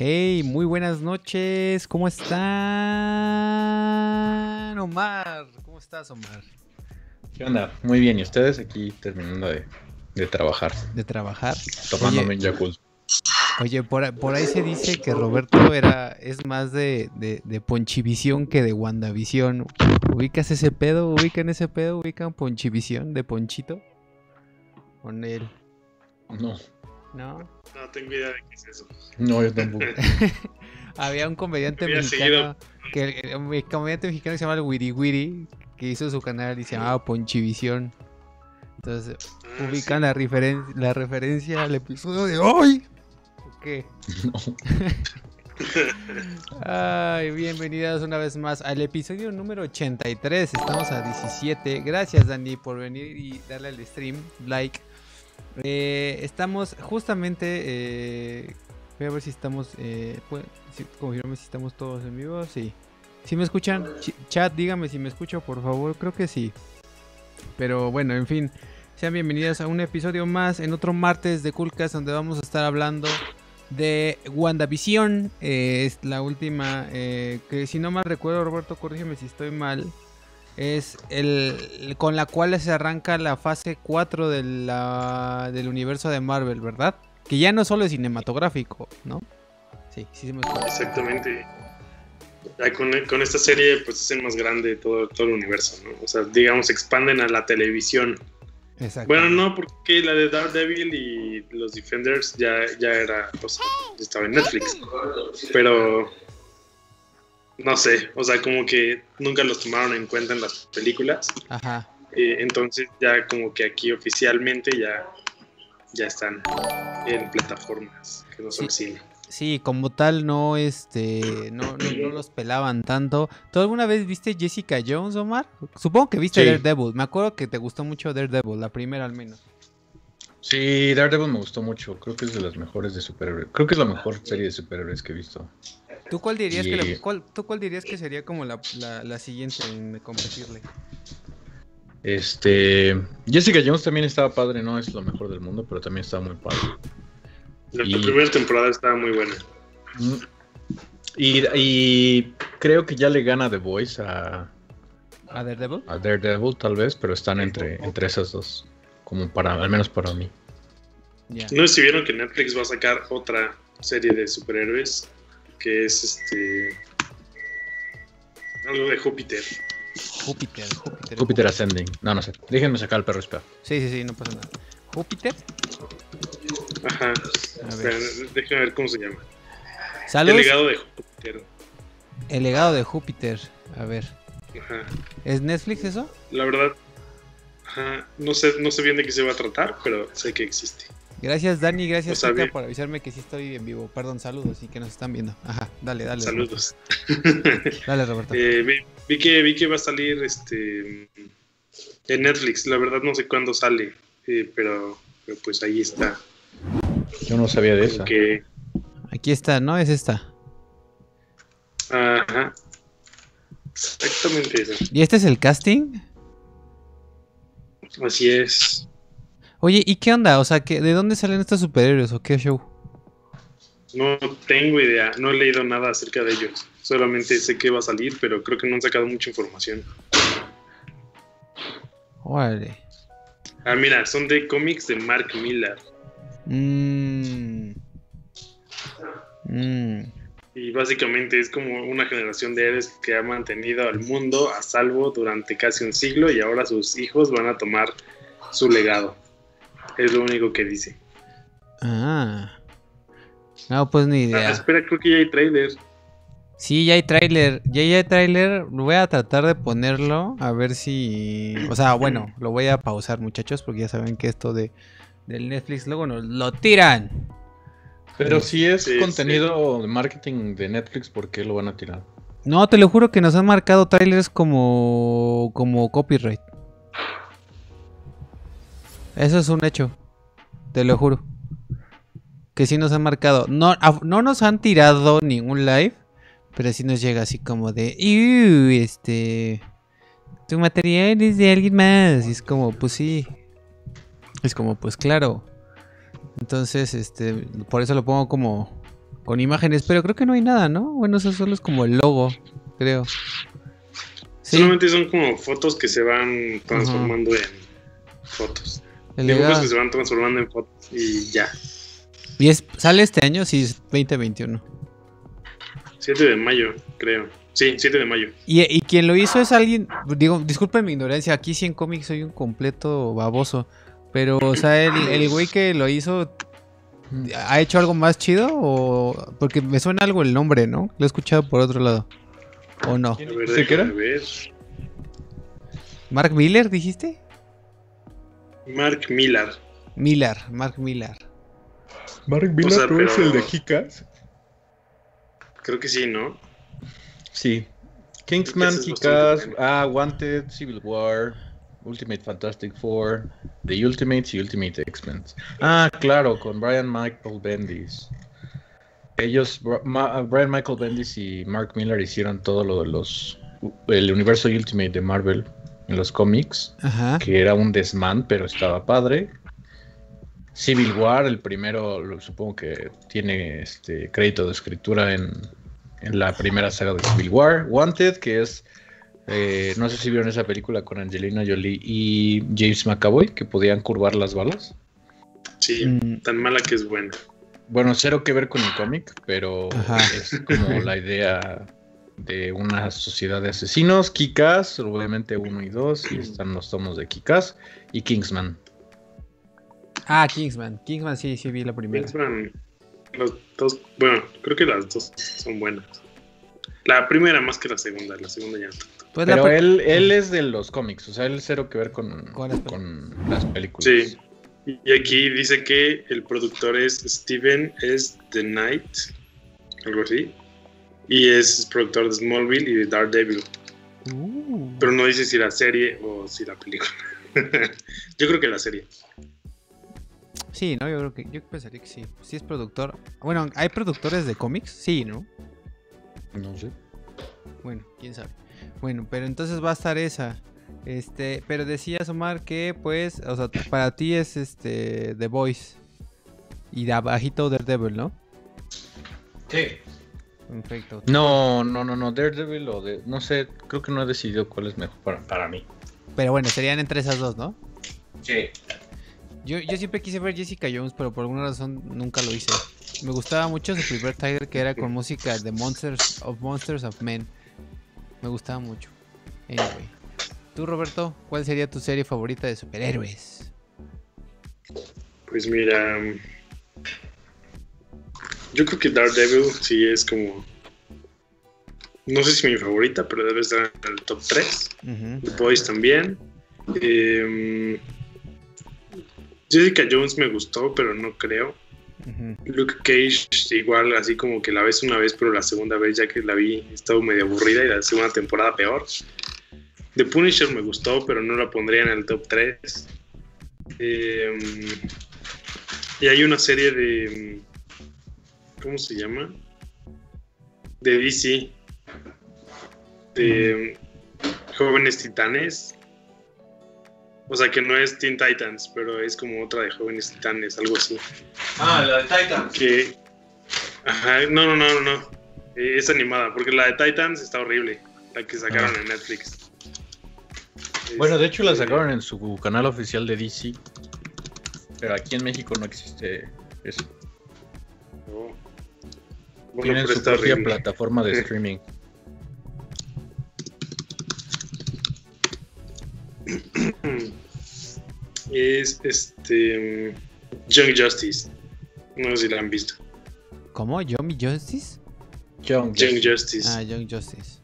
Hey, muy buenas noches. ¿Cómo están? Omar, ¿cómo estás, Omar? ¿Qué onda? Muy bien, ¿y ustedes aquí terminando de, trabajar? De trabajar. Tomándome un Yakult. Oye, por, ahí se dice que Roberto era es más de, de, Ponchivisión que de WandaVision. ¿Ubicas ese pedo? ¿Ubican ese pedo? ¿Ubican Ponchivisión de Ponchito? Con él. No. ¿No? No tengo idea de qué es eso. No, yo tampoco. Había un comediante mexicano que un comediante mexicano se llama el Wiri Wiri que hizo su canal y se llamaba Ponchivisión. Entonces, ah, ubican la, la referencia al episodio de hoy. qué? No. Ay, bienvenidas una vez más al episodio número 83. Estamos a 17. Gracias, Dani, por venir y darle al stream like eh, estamos justamente. Eh, voy a ver si estamos. Eh, si, si estamos todos en vivo. Sí. Si me escuchan, chat, dígame si me escucho, por favor. Creo que sí. Pero bueno, en fin. Sean bienvenidas a un episodio más en otro martes de Coolcast donde vamos a estar hablando de WandaVision. Eh, es la última. que si no mal recuerdo, Roberto, corrígeme si estoy mal es el con la cual se arranca la fase 4 de la, del universo de Marvel, ¿verdad? Que ya no solo es cinematográfico, ¿no? Sí, sí se me Exactamente. con, con, esta serie pues es el más grande de todo, todo el universo, ¿no? O sea, digamos, expanden a la televisión. Exacto. Bueno, no, porque la de Daredevil y los Defenders ya, ya era, pues, estaba en Netflix. Pero no sé, o sea, como que nunca los tomaron en cuenta en las películas. Ajá. Eh, entonces ya como que aquí oficialmente ya, ya están en plataformas que no son cine. Sí, como tal no este no, no, los pelaban tanto. ¿Tú alguna vez viste Jessica Jones, Omar? Supongo que viste Daredevil. Me acuerdo que te gustó mucho Daredevil, la primera al menos. Sí, Daredevil me gustó mucho. Creo que es de las mejores de superhéroes. Creo que es la mejor serie de superhéroes que he visto. ¿Tú cuál dirías, que, ¿tú cuál dirías que sería como la, siguiente en competirle? Este. Jessica Jones también estaba padre, no es lo mejor del mundo, pero también estaba muy padre. La, primera temporada estaba muy buena. Mm. Y, creo que ya le gana The Voice a. ¿A Daredevil? A Daredevil, tal vez, pero están entre, entre esas dos. Como para, al menos para mí. No sé si vieron que Netflix va a sacar otra serie de superhéroes que es este. Algo de Júpiter. Júpiter, Júpiter. Júpiter Ascending. No, no sé. Déjenme sacar el perro espera. Sí, sí, sí, no pasa nada. ¿Júpiter? Ajá. A ver. déjenme ver cómo se llama. El legado de Júpiter. El legado de Júpiter. A ver. Ajá. ¿Es Netflix eso? La verdad. Ajá. No sé, no sé bien de qué se va a tratar, pero sé que existe. Gracias Dani, gracias por avisarme que sí estoy en vivo. Perdón, saludos y que nos están viendo. Ajá, dale, dale. Saludos. dale, Roberto. Eh, vi, que, vi que va a salir este en Netflix. La verdad no sé cuándo sale, eh, pero, pues ahí está. Yo no sabía de eso. Aquí está, ¿no? Es esta. Ajá. Exactamente eso. ¿Y este es el casting? Así es. Oye, ¿y qué onda? O sea, ¿de dónde salen estos superhéroes o qué show? No tengo idea, no he leído nada acerca de ellos. Solamente sé que va a salir, pero creo que no han sacado mucha información. Vale. Ah, mira, son de cómics de Mark Miller. Mmm. Y básicamente es como una generación de héroes que ha mantenido al mundo a salvo durante casi un siglo y ahora sus hijos van a tomar su legado. Es lo único que dice. Ah. No, pues ni idea. Ah, espera, creo que ya hay trailer. Sí, ya hay trailer. Ya hay trailer. Voy a tratar de ponerlo. A ver si. O sea, bueno, lo voy a pausar, muchachos. Porque ya saben que esto de del Netflix luego nos lo tiran. Pero si es contenido de marketing de Netflix, ¿por qué lo van a tirar? No, te lo juro que nos han marcado trailers como, como copyright. Eso es un hecho. Te lo juro. Que sí nos han marcado. No, no nos han tirado ningún live. Pero sí nos llega así como de. Este. Tu material es de alguien más. Y es como, pues sí. Es como, pues claro. Entonces, este. Por eso lo pongo como. con imágenes, pero creo que no hay nada, ¿no? Bueno, eso solo es como el logo, creo. Solamente son como fotos que se van transformando en fotos. Dibujos que se van transformando en fotos y ya. ¿Y es, sale este año? Sí, es 2021. 7 de mayo, creo. Sí, 7 de mayo. ¿Y, y quien lo hizo es alguien, digo, disculpen mi ignorancia, aquí sí en cómics soy un completo baboso, pero, o sea, el, el güey que lo hizo, ¿ha hecho algo más chido? o Porque me suena algo el nombre, ¿no? Lo he escuchado por otro lado. ¿O no? A ver, qué era? ¿Mark Miller dijiste? Mark Miller. Miller, Mark Miller. Mark Miller o es el de Kikas. Creo que sí, ¿no? Sí. Kingsman, Kikas, ah, Wanted, Civil War, Ultimate Fantastic Four, The Ultimates y Ultimate X-Men. Ah, claro, con Brian Michael Bendis. Ellos, Brian Michael Bendis y Mark Miller hicieron todo lo de los. El universo Ultimate de Marvel en los cómics, que era un desmán, pero estaba padre. Civil War, el primero, supongo que tiene este crédito de escritura en, en la primera saga de Civil War. Wanted, que es, eh, no sé si vieron esa película con Angelina Jolie y James McAvoy, que podían curvar las balas. Sí, mm. tan mala que es buena. Bueno, cero que ver con el cómic, pero es como la idea de una sociedad de asesinos. Kikas, obviamente uno y dos, y están los tomos de Kikas y Kingsman. Ah, Kingsman. Kingsman sí, sí vi la primera. Kingsman los dos, bueno, creo que las dos son buenas. La primera más que la segunda, la segunda ya no pues Pero él, él es de los cómics, o sea, él cero que ver con, con las películas. Sí. Y aquí dice que el productor es Steven S. The Knight, algo así. Y es productor de Smallville y de Daredevil. Uh. Pero no dice si la serie o si la película. Yo creo que la serie. Sí, no, yo creo que yo pensaría que sí. Sí es productor. Bueno, ¿hay productores de cómics? Sí, ¿no? No sé. Bueno, quién sabe. Bueno, pero entonces va a estar esa. Este, pero decías Omar que pues, o sea, para ti es este The Voice y de abajito Daredevil, ¿no? Sí. Perfecto. No, no, no, no, Daredevil o de, no sé, creo que no he decidido cuál es mejor para, para mí. Pero bueno, serían entre esas dos, ¿no? Sí. Yo, yo siempre quise ver Jessica Jones, pero por alguna razón nunca lo hice. Me gustaba mucho su primer Tiger que era con música de Monsters of Monsters of Men. Me gustaba mucho. Anyway. Tú, Roberto, ¿cuál sería tu serie favorita de superhéroes? Pues mira. Yo creo que Daredevil sí es como. No sé si mi favorita, pero debe estar en el top 3. The Boys también. Eh, Jessica Jones me gustó, pero no creo. Luke Cage, igual, así como que la ves una vez, pero la segunda vez, ya que la vi, estaba medio aburrida y la segunda temporada peor. The Punisher me gustó, pero no la pondría en el top 3. Em, y hay una serie de. ¿Cómo se llama? De DC. De Jóvenes Titanes. O sea, que no es Teen Titans, pero es como otra de Jóvenes Titanes, algo así. Ah, la de Titans. Que... Ajá, no, no, no, no. Eh, es animada, porque la de Titans está horrible, la que sacaron ah. en Netflix. Bueno, de hecho la este, sacaron en su canal oficial de DC, pero aquí en México no existe eso. Oh. Tienen su propia plataforma de streaming. es este Young Justice. No sé si la han visto. ¿Cómo? ¿Young Justice? Young, Justice. Ah, Young Justice.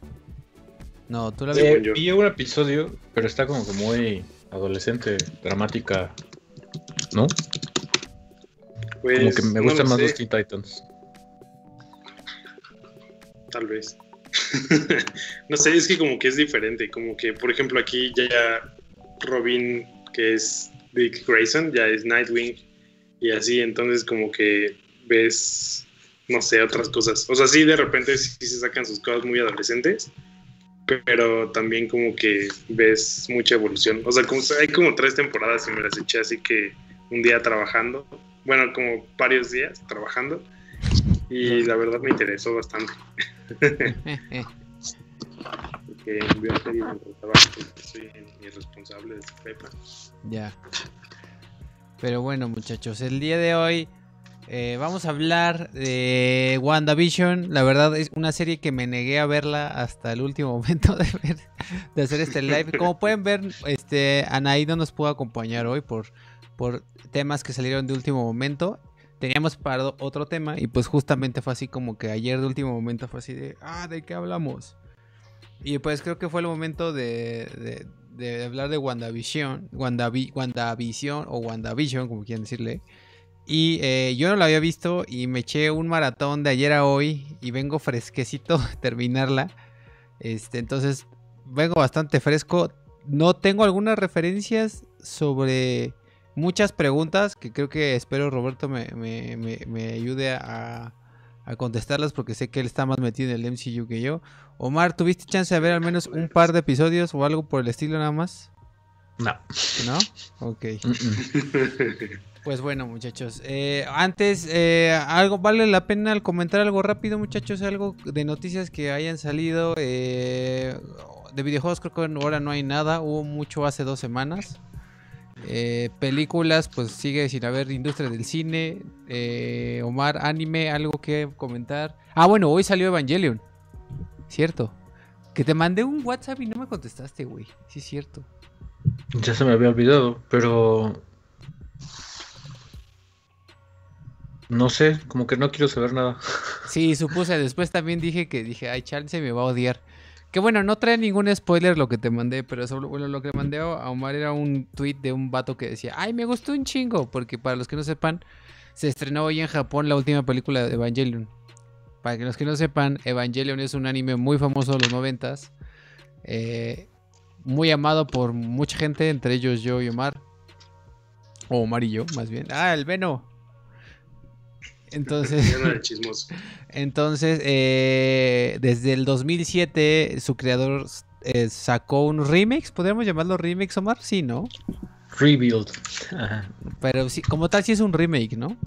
No, tú la eh, vi un episodio, pero está como que muy adolescente, dramática, ¿no? Pues, como que me gustan más los Teen Titans. Tal vez. no sé, es que como que es diferente, como que por ejemplo aquí ya Robin, que es Dick Grayson, ya es Nightwing y así, entonces como que ves, no sé, otras cosas. O sea, sí, de repente sí se sacan sus cosas muy adolescentes, pero también como que ves mucha evolución. O sea, como, hay como tres temporadas y me las eché así que un día trabajando, bueno, como varios días trabajando, Y la verdad me interesó bastante. Porque voy a hacer soy irresponsable de prepa. Ya. Pero bueno, muchachos, el día de hoy eh, vamos a hablar de WandaVision. La verdad es una serie que me negué a verla hasta el último momento de, ver, de hacer este live. Como pueden ver, este Anaí no nos pudo acompañar hoy por, por temas que salieron de último momento. Teníamos para otro tema y pues justamente fue así como que ayer de último momento fue así de, ah, ¿de qué hablamos? Y pues creo que fue el momento de, de, hablar de WandaVision, Wandavi, WandaVision o WandaVision, como quieran decirle. Y eh, yo no la había visto y me eché un maratón de ayer a hoy y vengo fresquecito a terminarla. Este, entonces vengo bastante fresco. No tengo algunas referencias sobre muchas preguntas que creo que espero Roberto me, me, ayude a, a, contestarlas porque sé que él está más metido en el MCU que yo. Omar, ¿tuviste chance de ver al menos un par de episodios o algo por el estilo nada más? No. ¿No? Ok. Pues bueno, muchachos. Eh, antes, eh, algo vale la pena comentar algo rápido, muchachos, algo de noticias que hayan salido. Eh, de videojuegos creo que ahora no hay nada. Hubo mucho hace dos semanas. Películas, pues sigue sin haber industria del cine. Omar, anime, algo que comentar. Ah, bueno, hoy salió Evangelion. Cierto. Que te mandé un WhatsApp y no me contestaste, güey. Sí, es cierto. Ya se me había olvidado, pero No sé, como que no quiero saber nada. Sí, supuse. Después también dije que dije, ay, chance me va a odiar. Que bueno, no trae ningún spoiler lo que te mandé, pero bueno, lo que mandé a Omar era un tweet de un vato que decía, ay, me gustó un chingo, porque para los que no sepan, se estrenó hoy en Japón la última película de Evangelion. Para los que no sepan, Evangelion es un anime muy famoso de los noventas, eh, muy amado por mucha gente, entre ellos yo y Omar. O Omar y yo, más bien. Ah, el Veno. Entonces, entonces eh, desde el 2007 su creador eh, sacó un remix, ¿podríamos llamarlo remix, Omar? Sí, ¿no? Rebuild. Pero sí, como tal sí es un remake, ¿no?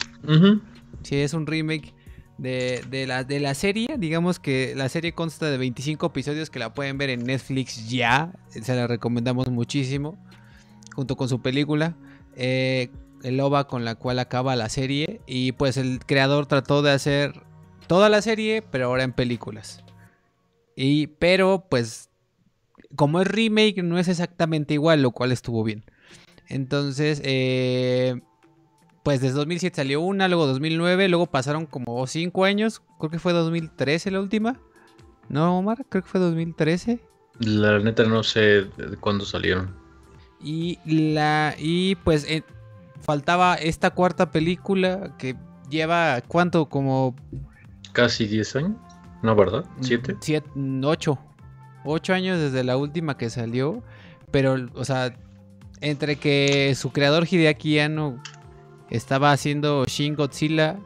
Sí, es un remake de, de, la, de la serie. Digamos que la serie consta de 25 episodios que la pueden ver en Netflix ya. Se la recomendamos muchísimo. Junto con su película. Eh, el OVA con la cual acaba la serie. Y pues el creador trató de hacer toda la serie, pero ahora en películas. Y, pero pues, como es remake, no es exactamente igual, lo cual estuvo bien. Entonces, eh, pues desde 2007 salió una, luego 2009, luego pasaron como 5 años, creo que fue 2013 la última. ¿No, Omar? Creo que fue 2013. La neta no sé de cuándo salieron. Y la y pues faltaba esta cuarta película que lleva, ¿cuánto? Como... Casi 10 años, ¿no, verdad? ¿Siete? Siete, ocho. Ocho años desde la última que salió. Pero, o sea, entre que su creador Hideaki Anno estaba haciendo Shin Godzilla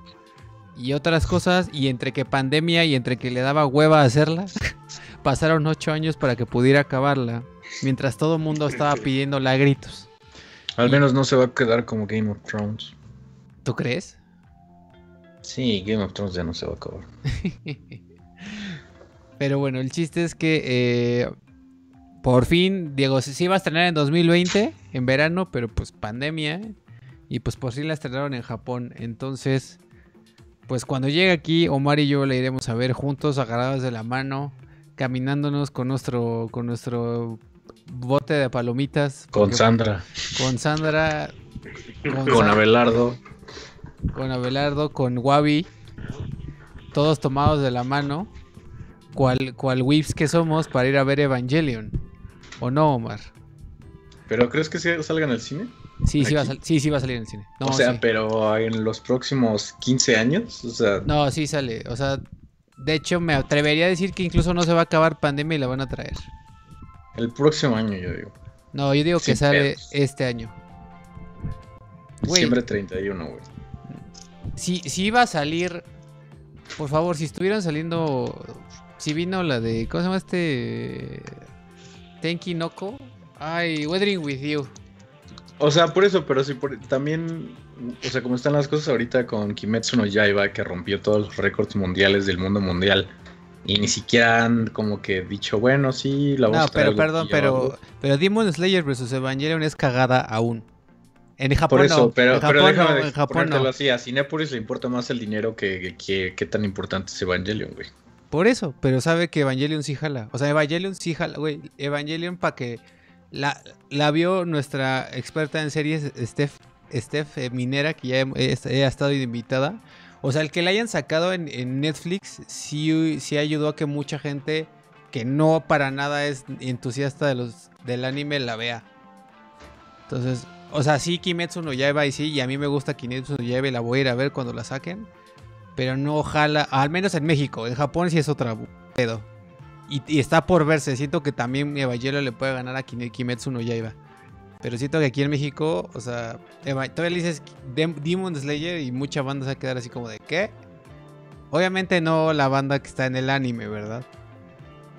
y otras cosas, y entre que pandemia y entre que le daba hueva hacerla, pasaron ocho años para que pudiera acabarla, mientras todo el mundo estaba pidiendo la gritos. Al menos no se va a quedar como Game of Thrones. ¿Tú crees? Sí, Game of Thrones ya no se va a acabar. Pero bueno, el chiste es que eh, por fin, Diego, sí iba a estrenar en 2020, en verano, pero pues pandemia. Y pues por fin la estrenaron en Japón. Entonces, pues cuando llegue aquí, Omar y yo la iremos a ver juntos, agarrados de la mano, caminándonos con nuestro, con nuestro bote de palomitas. Con Sandra. Con Sandra. Con, Abelardo. Con Abelardo, con Wabi. Todos tomados de la mano. Cual, cual whips que somos para ir a ver Evangelion. ¿O no, Omar? ¿Pero crees que salga en el cine? Sí, sí va, sí, sí va a salir en el cine. o sea, pero en los próximos 15 años, o sea... No, sí sale. O sea, de hecho me atrevería a decir que incluso no se va a acabar pandemia y la van a traer. El próximo año, yo digo. No, yo digo que sale este año. Diciembre 31, güey. Si, si iba a salir, por favor, si estuvieran saliendo. Si vino la de. ¿Cómo se llama este? Tenki Noko. Ay, Weathering with You. O sea, por eso, pero sí, también, o sea, como están las cosas ahorita con Kimetsu no Yaiba, que rompió todos los récords mundiales del mundo mundial, y ni siquiera han como que dicho, bueno, sí, la vamos no, pero perdón, pero, pero Demon Slayer vs Evangelion es cagada aún. En Japón Por eso, no. pero, en pero Japón en Japón no. así. A Cinepolis le importa más el dinero que, que, tan importante es Evangelion, güey. Por eso, pero sabe que Evangelion sí jala. O sea, Evangelion sí jala, güey. Evangelion para que la, la vio nuestra experta en series, Steph, Steph eh, Minera, que ya ha estado invitada. O sea, el que la hayan sacado en, Netflix sí, sí ayudó a que mucha gente que no para nada es entusiasta de los, del anime la vea. Entonces, o sea, sí, Kimetsu no Yaiba y sí, y a mí me gusta Kimetsu no Yaiba y la voy a ir a ver cuando la saquen. Pero no ojalá, al menos en México. En Japón sí es otra pedo. Y, está por verse. Siento que también Evangelion le puede ganar a Kimetsu no Yaiba. Pero siento que aquí en México, o sea, todavía le dices Demon Slayer y mucha banda se va a quedar así como de ¿qué? Obviamente no la banda que está en el anime, ¿verdad?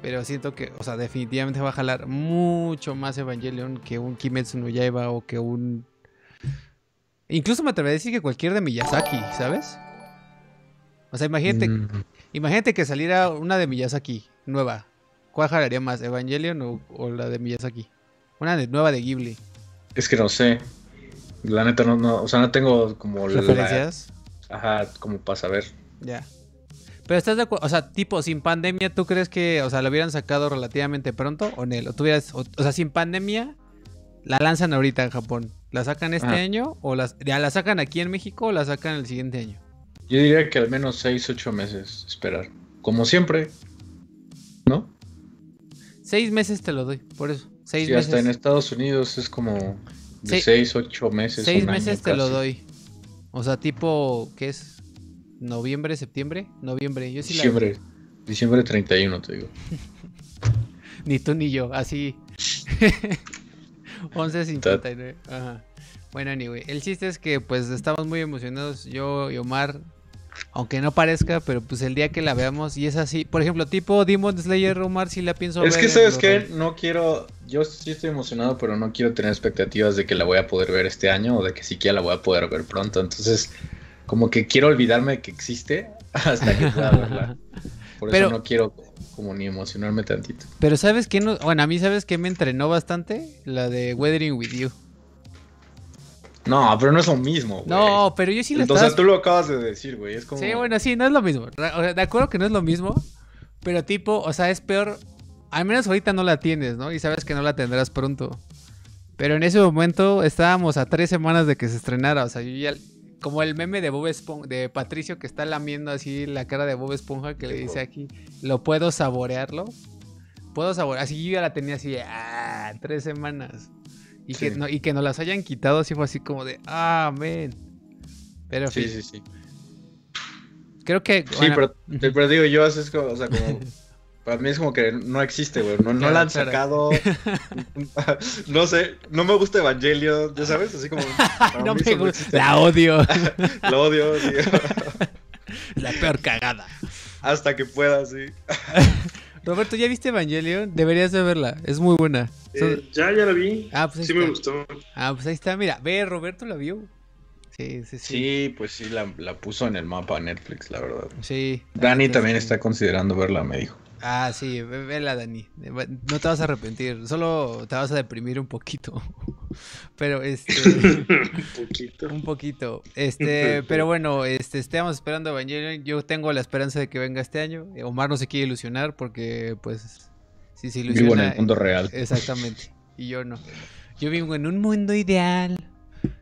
Pero siento que, o sea, definitivamente va a jalar mucho más Evangelion que un Kimetsu no Yaiba o que un... Incluso me atrevería a decir que cualquier de Miyazaki, ¿sabes? O sea, imagínate, mm. imagínate que saliera una de Miyazaki, nueva. ¿Cuál jalaría más, Evangelion o, o la de Miyazaki? Una de, nueva de Ghibli. Es que no sé. La neta no, no o sea, no tengo como referencias. ajá, como para saber. Ya. Pero estás de acuerdo, o sea, tipo sin pandemia, ¿tú crees que, o sea, lo hubieran sacado relativamente pronto o no? ¿O tuvieras, o, sea, sin pandemia la lanzan ahorita en Japón? ¿La sacan este año o las, ya la sacan aquí en México o la sacan el siguiente año? Yo diría que al menos 6, 8 meses esperar. Como siempre, ¿no? Seis meses te lo doy, por eso. Seis sí, hasta en Estados Unidos es como de 6, 8 meses. Seis meses te lo doy. O sea, tipo, ¿qué es? ¿Noviembre, septiembre? Noviembre, yo sí Diciembre, la... diciembre 31, te digo. ni tú ni yo, así. 11.59. Ajá. Bueno, anyway, el chiste es que pues estamos muy emocionados, yo y Omar, aunque no parezca, pero pues el día que la veamos y es así, por ejemplo, tipo Demon Slayer Omar si la pienso es ver. Que sabes que no quiero, yo sí estoy emocionado, pero no quiero tener expectativas de que la voy a poder ver este año o de que siquiera la voy a poder ver pronto, entonces como que quiero olvidarme que existe hasta que pueda verla. Por eso no quiero como ni emocionarme tantito. Pero sabes que no, bueno, a mí sabes que me entrenó bastante la de Weathering with You. No, pero no es lo mismo, güey. No, pero yo sí le Entonces tú lo acabas de decir, güey. Es como... Sí, bueno, sí, no es lo mismo. de acuerdo que no es lo mismo, pero tipo, o sea, es peor. Al menos ahorita no la tienes, ¿no? Y sabes que no la tendrás pronto. Pero en ese momento estábamos a tres semanas de que se estrenara. O sea, yo ya. Como el meme de Bob Esponja, de Patricio que está lamiendo así la cara de Bob Esponja que le dice aquí, ¿lo puedo saborearlo? Puedo saborear. Así yo ya la tenía así, ah, tres semanas. Y, que no, y que nos las hayan quitado así fue así como de, ah, men. Pero sí, sí, sí. Creo que. Sí, pero, pero, digo, yo es como, o sea, como. Para mí es como que no existe, güey. No, no la han sacado. no sé, no me gusta Evangelio, ya sabes, así como. no me gusta. La odio. la odio, sí. La peor cagada. Hasta que pueda, sí. Roberto, ¿ya viste Evangelion? Deberías de verla, es muy buena. Eh, ya, ya la vi. Ah, pues sí me gustó. Ah, pues ahí está, mira, ve, Roberto la vio. Sí, sí, sí. Sí, pues sí, la, la puso en el mapa Netflix, la verdad. Sí. Dani también está considerando verla, me dijo. Ah, sí, vela, Dani. No te vas a arrepentir, solo te vas a deprimir un poquito. Pero este. un poquito. Un poquito. Este, pero bueno, este, estamos esperando Evangelion. Yo tengo la esperanza de que venga este año. Omar no se quiere ilusionar porque, pues, si se ilusiona. Vivo en el mundo real. Exactamente. Y yo no. Yo vivo en un mundo ideal.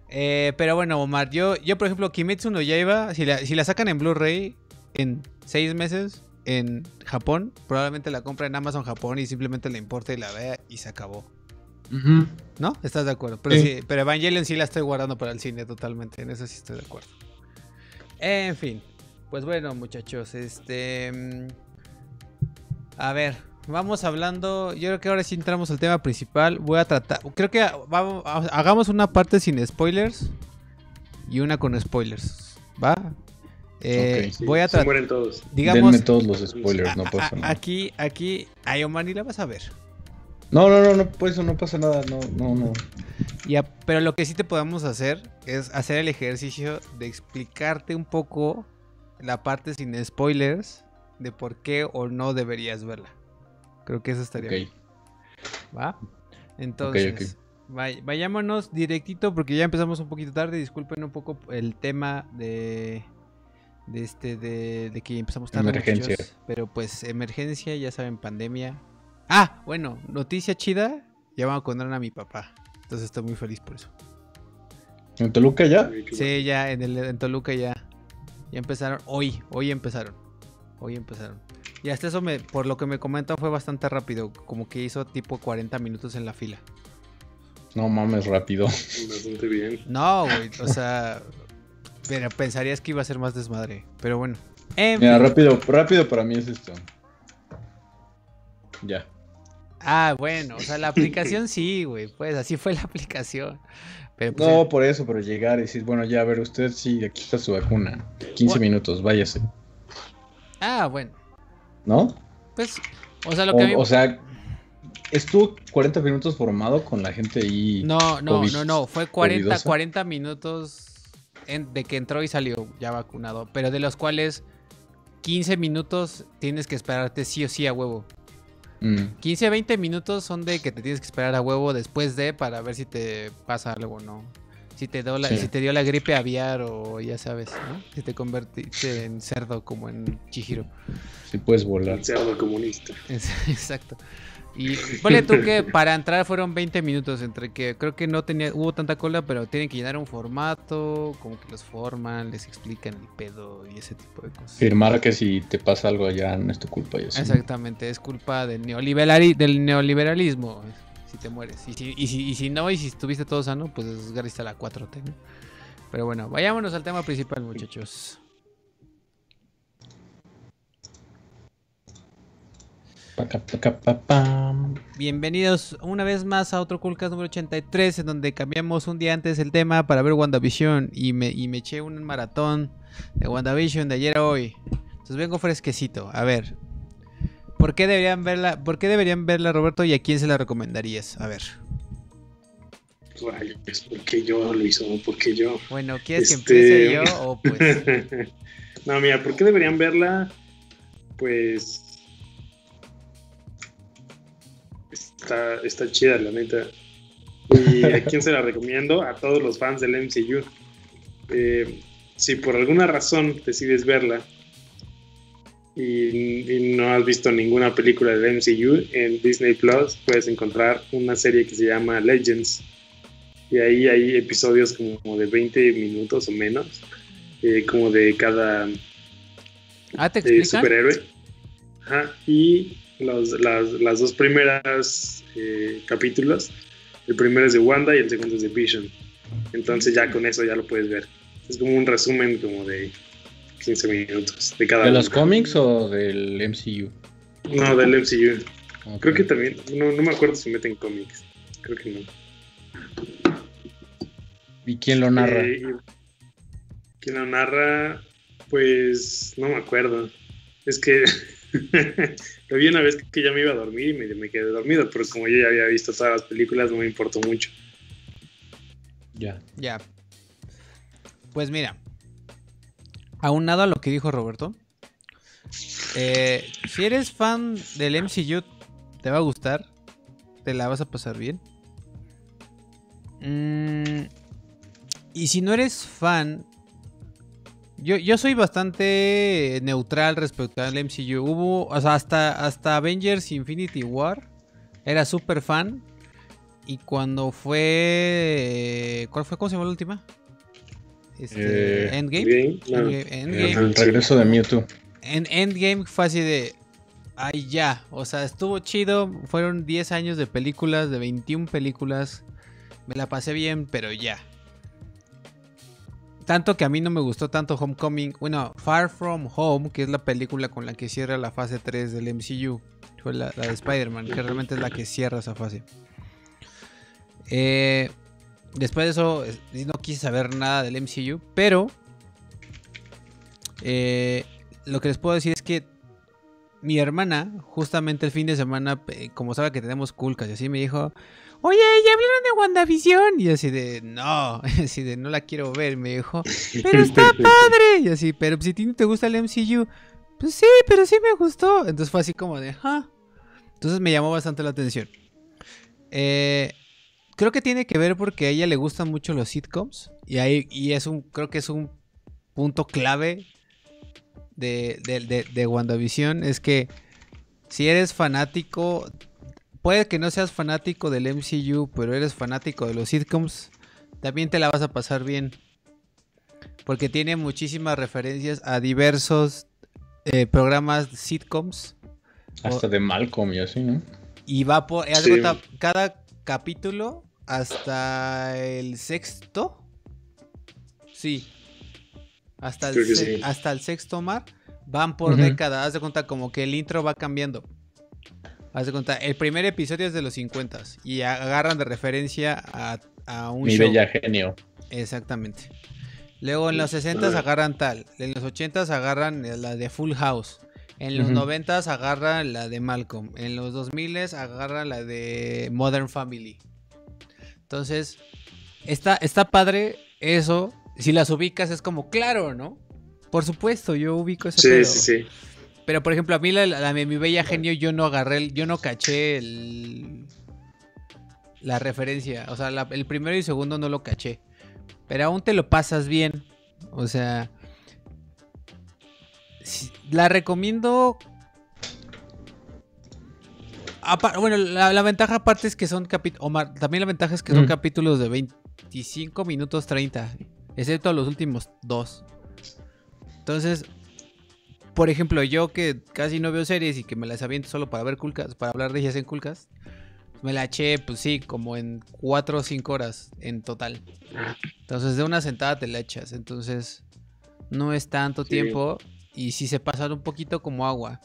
Eh, pero bueno, Omar, yo, yo por ejemplo, Kimetsu no Yaiba, si la, si la sacan en Blu-ray en seis meses, en Japón, probablemente la compra en Amazon Japón y simplemente la importa y la vea y se acabó. ¿No? ¿Estás de acuerdo? Pero, sí. pero Evangelion sí la estoy guardando para el cine totalmente. En eso sí estoy de acuerdo. En fin. Pues bueno, muchachos. Este. Mm, a ver. Vamos hablando. Yo creo que ahora sí entramos al tema principal. Voy a tratar. Creo que vamos, hagamos una parte sin spoilers. Y una con spoilers. ¿Va? Eh, voy a tratar. mueren todos. Digamos, Denme todos los spoilers, no pasa nada. Aquí, aquí, a Omar la vas a ver. No, no, no, no, pues eso no pasa nada, no, no, no. pero lo que sí te podemos hacer es hacer el ejercicio de explicarte un poco la parte sin spoilers de por qué o no deberías verla. Creo que eso estaría bien. ¿Va? Entonces, vayámonos directito porque ya empezamos un poquito tarde. Disculpen un poco el tema de, de este de, que empezamos tarde. Emergencia. pero pues emergencia, ya saben, pandemia. Ah, bueno, noticia chida. Ya van a condenar a mi papá. Entonces estoy muy feliz por eso. ¿En Toluca ya? Sí, ya, en, el, en Toluca ya. Ya empezaron. Hoy, hoy empezaron. Hoy empezaron. Y hasta eso, me, por lo que me comentan, fue bastante rápido. Como que hizo tipo 40 minutos en la fila. No mames, rápido. Bastante bien. No, güey, o sea. Pero pensarías que iba a ser más desmadre. Pero bueno. Mira, rápido, rápido para mí es esto. Ya. Ah, bueno, o sea, la aplicación sí, güey. Pues así fue la aplicación. Pero, pues, no, por eso, pero llegar y decir, bueno, ya, a ver, usted sí, aquí está su vacuna. 15 minutos, váyase. Ah, bueno. ¿No? Pues, o sea, lo que a mí... O sea, ¿estuvo 40 minutos formado con la gente ahí? No, no, no, no, fue 40, 40 minutos de que entró y salió ya vacunado, pero de los cuales 15 minutos tienes que esperarte sí o sí a huevo. 15 mm. 20 minutos son de que te tienes que esperar a huevo después de para ver si te pasa algo o no. Si te, dio la, si te dio la gripe aviar o ya sabes, ¿no? Si te convertiste en cerdo como en Chihiro. Si puedes volar. Cerdo comunista. Exacto. Y ponle tú que para entrar fueron 20 minutos, entre que creo que no tenía, hubo tanta cola, pero tienen que llenar un formato, como que los forman, les explican el pedo y ese tipo de cosas. Firmar que si te pasa algo allá no es tu culpa. Y Exactamente, es culpa del, del neoliberalismo, si te mueres. Y si, y si, y si no, y si estuviste todo sano, pues es a la 4T, Pero bueno, vayámonos al tema principal, muchachos. Bienvenidos una vez más a otro Coolcast número 83, en donde cambiamos un día antes el tema para ver WandaVision y me, y me eché un maratón de WandaVision de ayer a hoy. Entonces vengo fresquecito. A ver, ¿por qué deberían verla, por qué deberían verla Roberto y a quién se la recomendarías? A ver. Pues porque yo lo hizo, porque yo. Bueno, ¿quieres que empiece yo o pues? no, mira, ¿por qué deberían verla? Pues está, chida, la neta. ¿Y a quién se la recomiendo? A todos los fans del MCU. Eh, si por alguna razón decides verla y, no has visto ninguna película del MCU, en Disney Plus puedes encontrar una serie que se llama Legends. Y ahí hay episodios como de 20 minutos o menos, eh, como de cada ah, ¿te eh, superhéroe. y los, las, las, dos primeras eh, capítulos. El primero es de Wanda y el segundo es de Vision. Entonces ya con eso ya lo puedes ver. Es como un resumen como de 15 minutos de cada ¿De los cómics o del MCU? No, del MCU. Creo que también, no, no me acuerdo si meten cómics. Creo que no. ¿Y quién lo narra? Eh, ¿Quién lo narra? Pues no me acuerdo. Es que Lo vi una vez que ya me iba a dormir y me, quedé dormido, pero como yo ya había visto todas las películas, no me importó mucho. Ya. Ya. Pues mira, aunado a lo que dijo Roberto, eh, si eres fan del MCU, te va a gustar, te la vas a pasar bien. Mm, y si no eres fan, yo, soy bastante neutral respecto al MCU. Hubo, o sea, hasta, hasta Avengers Infinity War era súper fan. Y cuando fue. ¿Cuál fue? ¿Cómo se llama la última? Este, eh, Endgame. Endgame. El regreso de Mewtwo. En Endgame fue así de. Ay, ya. O sea, estuvo chido. Fueron 10 años de películas, de 21 películas. Me la pasé bien, pero ya. Tanto que a mí no me gustó tanto Homecoming. Bueno, Far From Home, que es la película con la que cierra la fase 3 del MCU. Fue la, de Spider-Man, que realmente es la que cierra esa fase. Eh, después de eso, no quise saber nada del MCU. Pero eh, lo que les puedo decir es que mi hermana, justamente el fin de semana, como sabe que tenemos culcas y así, me dijo, oye, ¿ya hablaron de WandaVision? Y así de, no, así de, no la quiero ver, me dijo, pero está padre. Y así, pero si a ti no te gusta el MCU, pues sí, pero sí me gustó. Entonces fue así como de, ah. Entonces me llamó bastante la atención. Eh, creo que tiene que ver porque a ella le gustan mucho los sitcoms. Y ahí, y es un, creo que es un punto clave de, de, de WandaVision. Es que si eres fanático puede que no seas fanático del MCU, pero eres fanático de los sitcoms, también te la vas a pasar bien. Porque tiene muchísimas referencias a diversos eh, programas sitcoms. Hasta de Malcolm y así, ¿no? Y va por. Cada capítulo hasta el sexto. Sí. Hasta el, hasta el sexto mar. Van por décadas. Haz de cuenta como que el intro va cambiando. Haz de cuenta, el primer episodio es de los 50 y agarran de referencia a, a un Mi bella genio. Exactamente. Luego en los 60 agarran tal, en los 80 agarran la de Full House, en los 90 agarran la de Malcolm, en los 2000 agarran la de Modern Family. Entonces, está, está padre eso, si las ubicas es como claro, ¿no? Por supuesto, yo ubico ese Sí, sí, sí. Pero por ejemplo, a mí la, mi bella genio yo no agarré, yo no caché el, la referencia. O sea, el primero y segundo no lo caché. Pero aún te lo pasas bien. O sea, la recomiendo. Bueno, la, ventaja aparte es que son capítulos. También la ventaja es que son mm. capítulos de 25 minutos 30. Excepto los últimos dos. Entonces, por ejemplo, yo que casi no veo series y que me las aviento solo para ver culcas, para hablar de ellas en culcas, me la eché, pues sí, como en 4 o 5 horas en total. Entonces, de una sentada te la echas. Entonces, no es tanto tiempo y si se pasan un poquito como agua.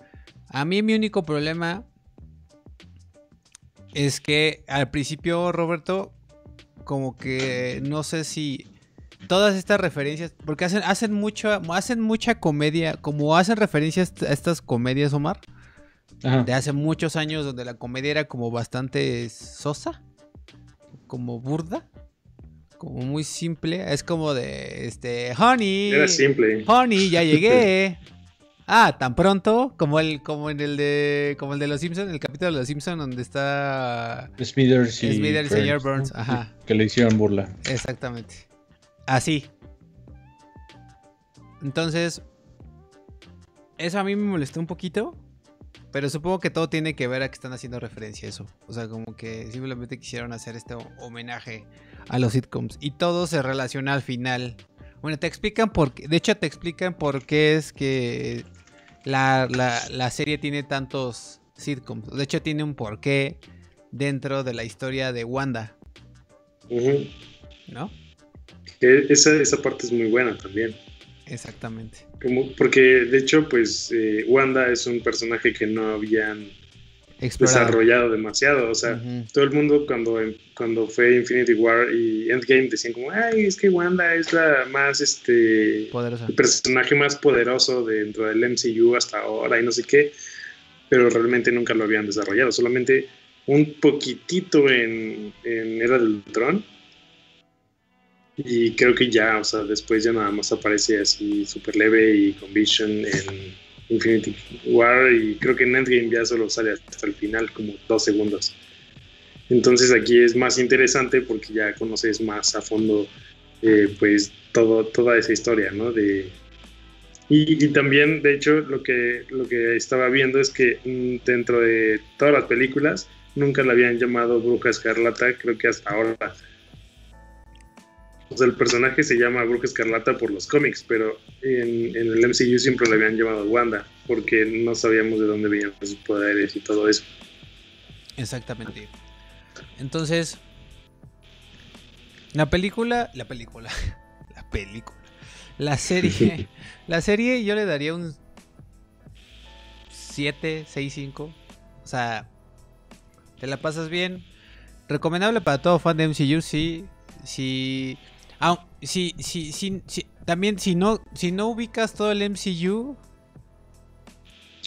A mí mi único problema es que al principio, Roberto, como que no sé si todas estas referencias, porque hacen, hacen, mucho, hacen mucha comedia, como hacen referencias a estas comedias, Omar, de hace muchos años, donde la comedia era como bastante sosa, como burda, como muy simple. Es como de, este, honey, era simple. honey, ya llegué. Ah, tan pronto como el como en el de como el de los Simpsons, el capítulo de los Simpsons donde está Smithers y, Smithers y Burns, ajá. Que le hicieron burla. Exactamente. Así. Entonces, eso a mí me molestó un poquito. Pero supongo que todo tiene que ver a que están haciendo referencia a eso. O sea, como que simplemente quisieron hacer este homenaje a los sitcoms. Y todo se relaciona al final. Bueno, te explican por qué. De hecho, te explican por qué es que la, serie tiene tantos sitcoms. De hecho, tiene un porqué dentro de la historia de Wanda. ¿No? Esa, esa parte es muy buena también. Exactamente. Como, porque de hecho, pues eh, Wanda es un personaje que no habían desarrollado demasiado. O sea, todo el mundo cuando, cuando fue Infinity War y Endgame decían como, ay, es que Wanda es la más, este, el personaje más poderoso dentro del MCU hasta ahora y no sé qué, pero realmente nunca lo habían desarrollado. Solamente un poquitito en, en Era del Tron y creo que ya, o sea, después ya nada más aparece así súper leve y con Vision en Infinity War y creo que en Endgame ya solo sale hasta el final, como dos segundos. Entonces aquí es más interesante porque ya conoces más a fondo eh, pues todo, toda esa historia, ¿no? De, y, también, de hecho, lo que, lo que estaba viendo es que dentro de todas las películas nunca la habían llamado Bruja Escarlata, creo que hasta ahora o sea, el personaje se llama Bruja Escarlata por los cómics, pero en, el MCU siempre le habían llamado Wanda, porque no sabíamos de dónde venían sus poderes y todo eso. Exactamente. Entonces, la película, la película, la película, la serie, la serie yo le daría un 7, 6, 5. O sea, te la pasas bien. Recomendable para todo fan de MCU, sí. Sí Ah, si, si, también si no, si no ubicas todo el MCU,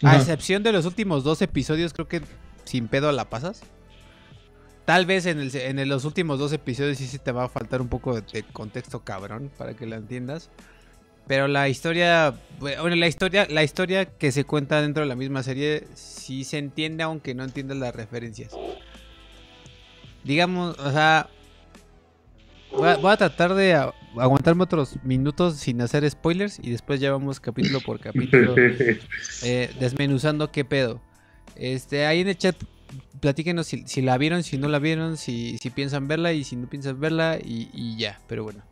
A excepción de los últimos dos episodios, creo que sin pedo la pasas. Tal vez en, el, en los últimos dos episodios sí, sí te va a faltar un poco de, contexto cabrón para que la entiendas. Pero la historia, bueno, la historia, la historia que se cuenta dentro de la misma serie sí se entiende aunque no entiendas las referencias. Digamos, o sea, voy a, tratar de aguantarme otros minutos sin hacer spoilers y después ya vamos capítulo por capítulo eh, desmenuzando qué pedo. Este, ahí en el chat platíquenos si, la vieron, si no la vieron, si, si piensan verla y si no piensan verla y, ya, pero bueno.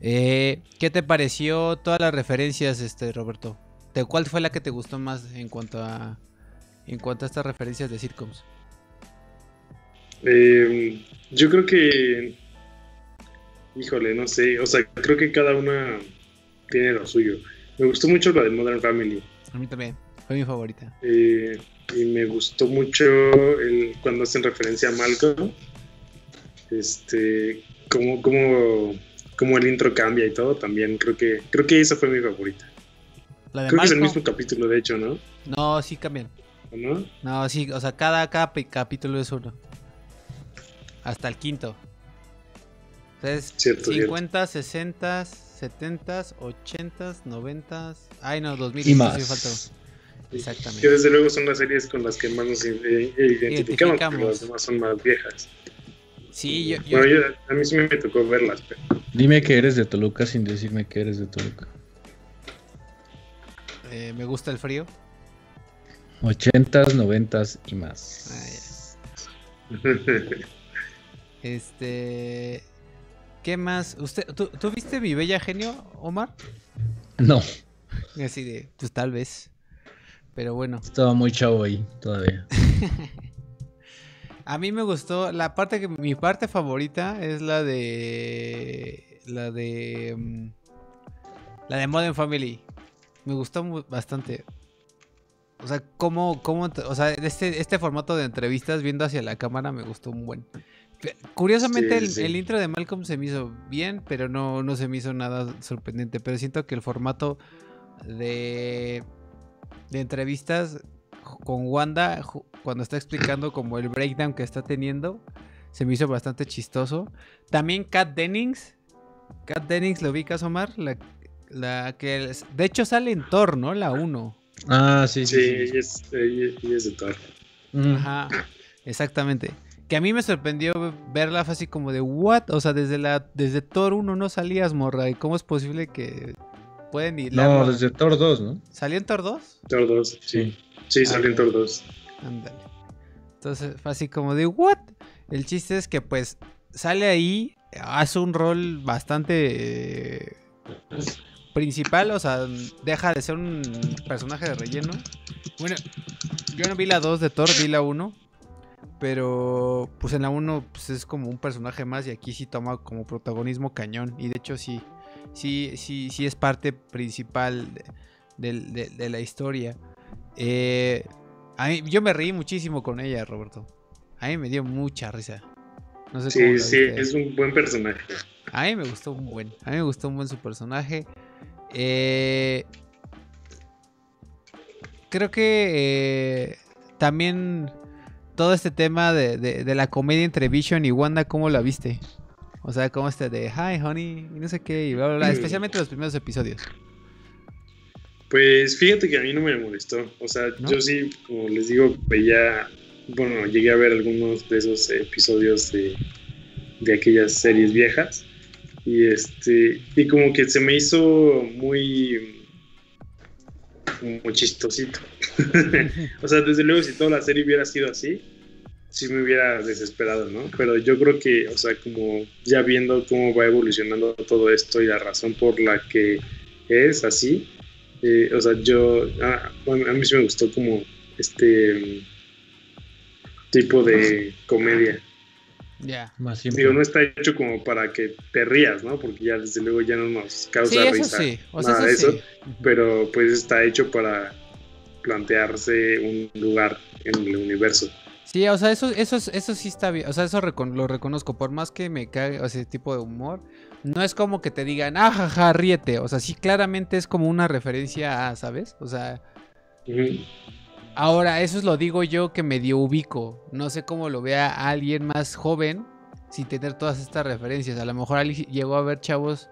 Eh, ¿Qué te pareció todas las referencias, este Roberto? ¿De cuál fue la que te gustó más en cuanto a en cuanto a estas referencias de sitcoms? Eh, yo creo que, híjole, no sé, o sea, creo que cada una tiene lo suyo. Me gustó mucho la de Modern Family. A mí también, fue mi favorita. Eh, y me gustó mucho el, cuando hacen referencia a Malcolm. Este, como, como, como el intro cambia y todo, también creo que, creo que esa fue mi favorita. creo que es el mismo capítulo, de hecho, ¿no? No, sí cambian. ¿No? No, sí, o sea, cada, cada capítulo es uno. Hasta el quinto. Entonces, 50, 60, 70, 80, 90. Ay, no, 2000. Y más. Exactamente. Que desde luego son las series con las que más nos identificamos, porque las demás son más viejas. Sí, yo, Bueno, a mí sí me tocó verlas. Dime que eres de Toluca sin decirme que eres de Toluca. Eh, me gusta el frío. 80s, 90s y más. Ah, este. ¿Qué más? ¿Usted, tú, ¿Tú viste mi bella genio, Omar? No. Así de, pues tal vez. Pero bueno. Estaba muy chavo ahí todavía. A mí me gustó la parte que mi parte favorita es la de la de mm, la de Modern Family. Me gustó bastante. O sea, cómo, cómo o sea, este, este formato de entrevistas viendo hacia la cámara me gustó un buen. Curiosamente el, intro de Malcolm se me hizo bien, pero no, no se me hizo nada sorprendente. Pero siento que el formato de de entrevistas con Wanda cuando está explicando como el breakdown que está teniendo. Se me hizo bastante chistoso. También Kat Dennings. Kat Dennings, ¿lo vi Omar? La, la que de hecho sale en Thor, ¿no? La 1. Ah, sí, sí. Sí, Ella, es, de Thor. Ajá, exactamente. Que a mí me sorprendió verla así como de, ¿what? O sea, desde, la, desde Thor 1 no salías, morra. ¿Y cómo es posible que pueden ir. No, desde Thor 2, ¿no? ¿Salió en Thor 2? Thor 2, sí. Sí, salió en Thor 2. Ándale. Entonces fue así como de, ¿what? El chiste es que, pues, sale ahí, hace un rol bastante eh, principal, o sea, deja de ser un personaje de relleno. Bueno, yo no vi la 2 de Thor, vi la 1. Pero pues en la 1 pues, es como un personaje más y aquí sí toma como protagonismo cañón. Y de hecho sí, sí, sí, sí es parte principal de, la historia. Eh, yo me reí muchísimo con ella, Roberto. A mí me dio mucha risa. sí, sí, es un buen personaje. A mí me gustó un buen. A mí me gustó un buen su personaje. Eh, creo que eh, también todo este tema de, de, la comedia entre Vision y Wanda, ¿cómo la viste? O sea, como este de Hi, honey, y no sé qué, y bla, bla, bla. Especialmente los primeros episodios. Pues fíjate que a mí no me molestó. O sea, yo sí, como les digo, veía. Bueno, llegué a ver algunos de esos episodios de, de aquellas series viejas. Y este. Y como que se me hizo muy. Muy chistosito. o sea, desde luego, si toda la serie hubiera sido así, sí me hubiera desesperado, ¿no? Pero yo creo que, o sea, como ya viendo cómo va evolucionando todo esto y la razón por la que es así, eh, o sea, yo, a, a mí sí me gustó como este tipo de comedia. Ya. Más Digo, no está hecho como para que te rías, ¿no? Porque ya desde luego ya no nos causa sí, eso risa. Sí. O sea, nada eso, sí. pero pues está hecho para plantearse un lugar en el universo. Sí, o sea, eso, eso, eso sí está bien. O sea, eso lo reconozco. Por más que me cague ese tipo de humor, no es como que te digan, ah, jaja, ríete. O sea, sí, claramente es como una referencia a, ¿sabes? O sea, Ahora, eso es lo digo yo que medio ubico. No sé cómo lo vea alguien más joven sin tener todas estas referencias. A lo mejor llegó a ver chavos,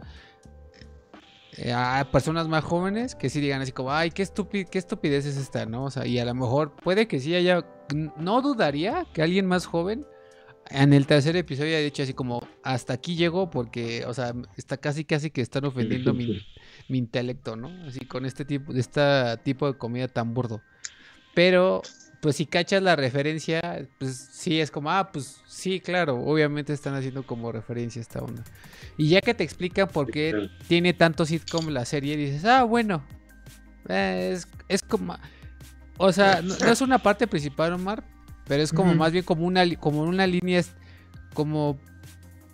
eh, a personas más jóvenes que sí digan así como, ay, qué, qué estupidez es esta, ¿no? O sea, y a lo mejor puede que sí haya, no dudaría que alguien más joven en el tercer episodio haya dicho así como, hasta aquí llegó porque, o sea, está casi casi que están ofendiendo mi, mi intelecto, ¿no? Así con este tipo, este tipo de comida tan burdo. Pero, pues si cachas la referencia, pues sí, es como, ah, pues sí, claro, obviamente están haciendo como referencia esta onda. Y ya que te explican por qué tiene tanto sitcom la serie, dices, ah, bueno, es, es como, o sea, no, es una parte principal, Omar, pero es como más bien como una, como una línea, como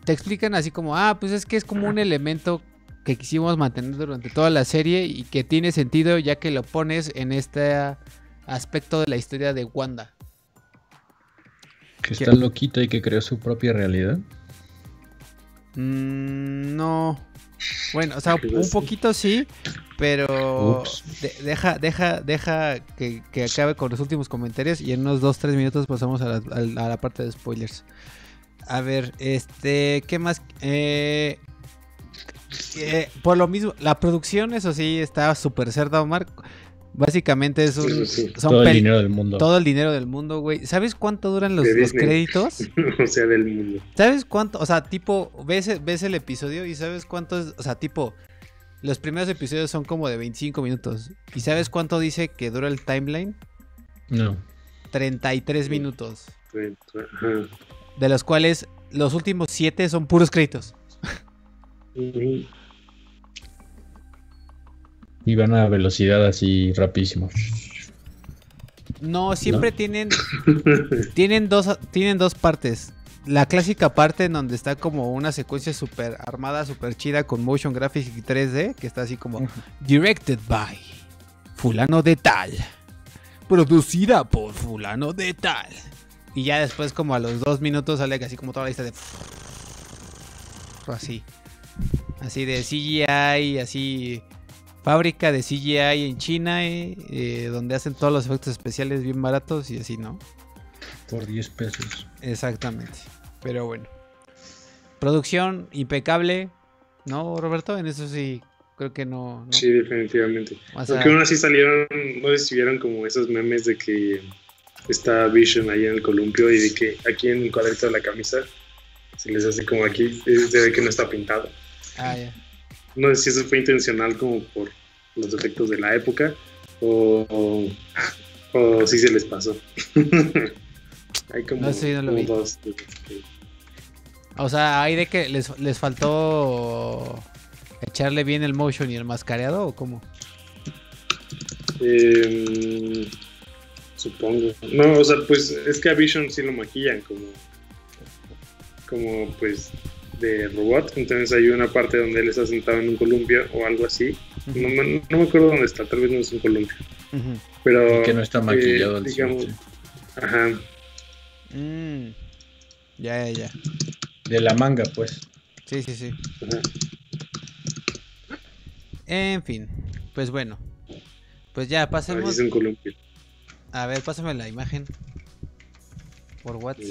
te explican así como, ah, pues es que es como un elemento que quisimos mantener durante toda la serie y que tiene sentido ya que lo pones en esta aspecto de la historia de Wanda. ¿Que está loquita y que creó su propia realidad? Mm, no. Bueno, o sea, un poquito sí, pero deja, deja, deja que, acabe con los últimos comentarios y en unos 2-3 minutos pasamos a la, parte de spoilers. A ver, este, ¿qué más? Eh, eh, por lo mismo, la producción, eso sí, está súper cerda, Omar. Básicamente es un, todo el dinero del mundo. Todo el dinero del mundo, güey. ¿Sabes cuánto duran los, créditos? o sea, del mundo. ¿Sabes cuánto? O sea, tipo, ves, ves el episodio y sabes cuánto es. O sea, tipo, los primeros episodios son como de 25 minutos. ¿Y sabes cuánto dice que dura el timeline? No. 33 minutos. De los cuales los últimos 7 son puros créditos. Y van a velocidad así rapidísimo. No, siempre tienen tienen dos tienen dos partes. La clásica parte en donde está como una secuencia super armada, super chida con motion graphics y 3D, que está así como directed by fulano de tal, producida por fulano de tal. Y ya después como a los dos minutos sale así como toda la lista de así, así de CGI, así fábrica de CGI en China, eh, eh, donde hacen todos los efectos especiales bien baratos y así, ¿no? Por 10 pesos. Exactamente. Pero bueno. Producción impecable, ¿no, Roberto? En eso sí, creo que no. Sí, definitivamente. Porque aún así salieron, no sé si vieron como esos memes de que está Vision ahí en el columpio y de que aquí en el cuadrito de la camisa se les hace como aquí, se ve que no está pintado. Ah, ya. No sé si eso fue intencional como por los efectos de la época o, o, si se les pasó. hay como, dos. O sea, hay de que les, les faltó echarle bien el motion y el mascareado o cómo? Em, supongo. No, o sea, pues es que a Vision sí lo maquillan como como pues de robot, entonces hay una parte donde él está sentado en un columpio o algo así. no, me acuerdo dónde está, tal vez no es un columpio. Pero... Que no está maquillado eh, digamos, Ajá. Mm. Ya, ya, ya. De la manga, pues. Sí, sí, sí. En fin, pues bueno. Pues ya, pasemos. un columpio. A ver, pásame la imagen. Por WhatsApp.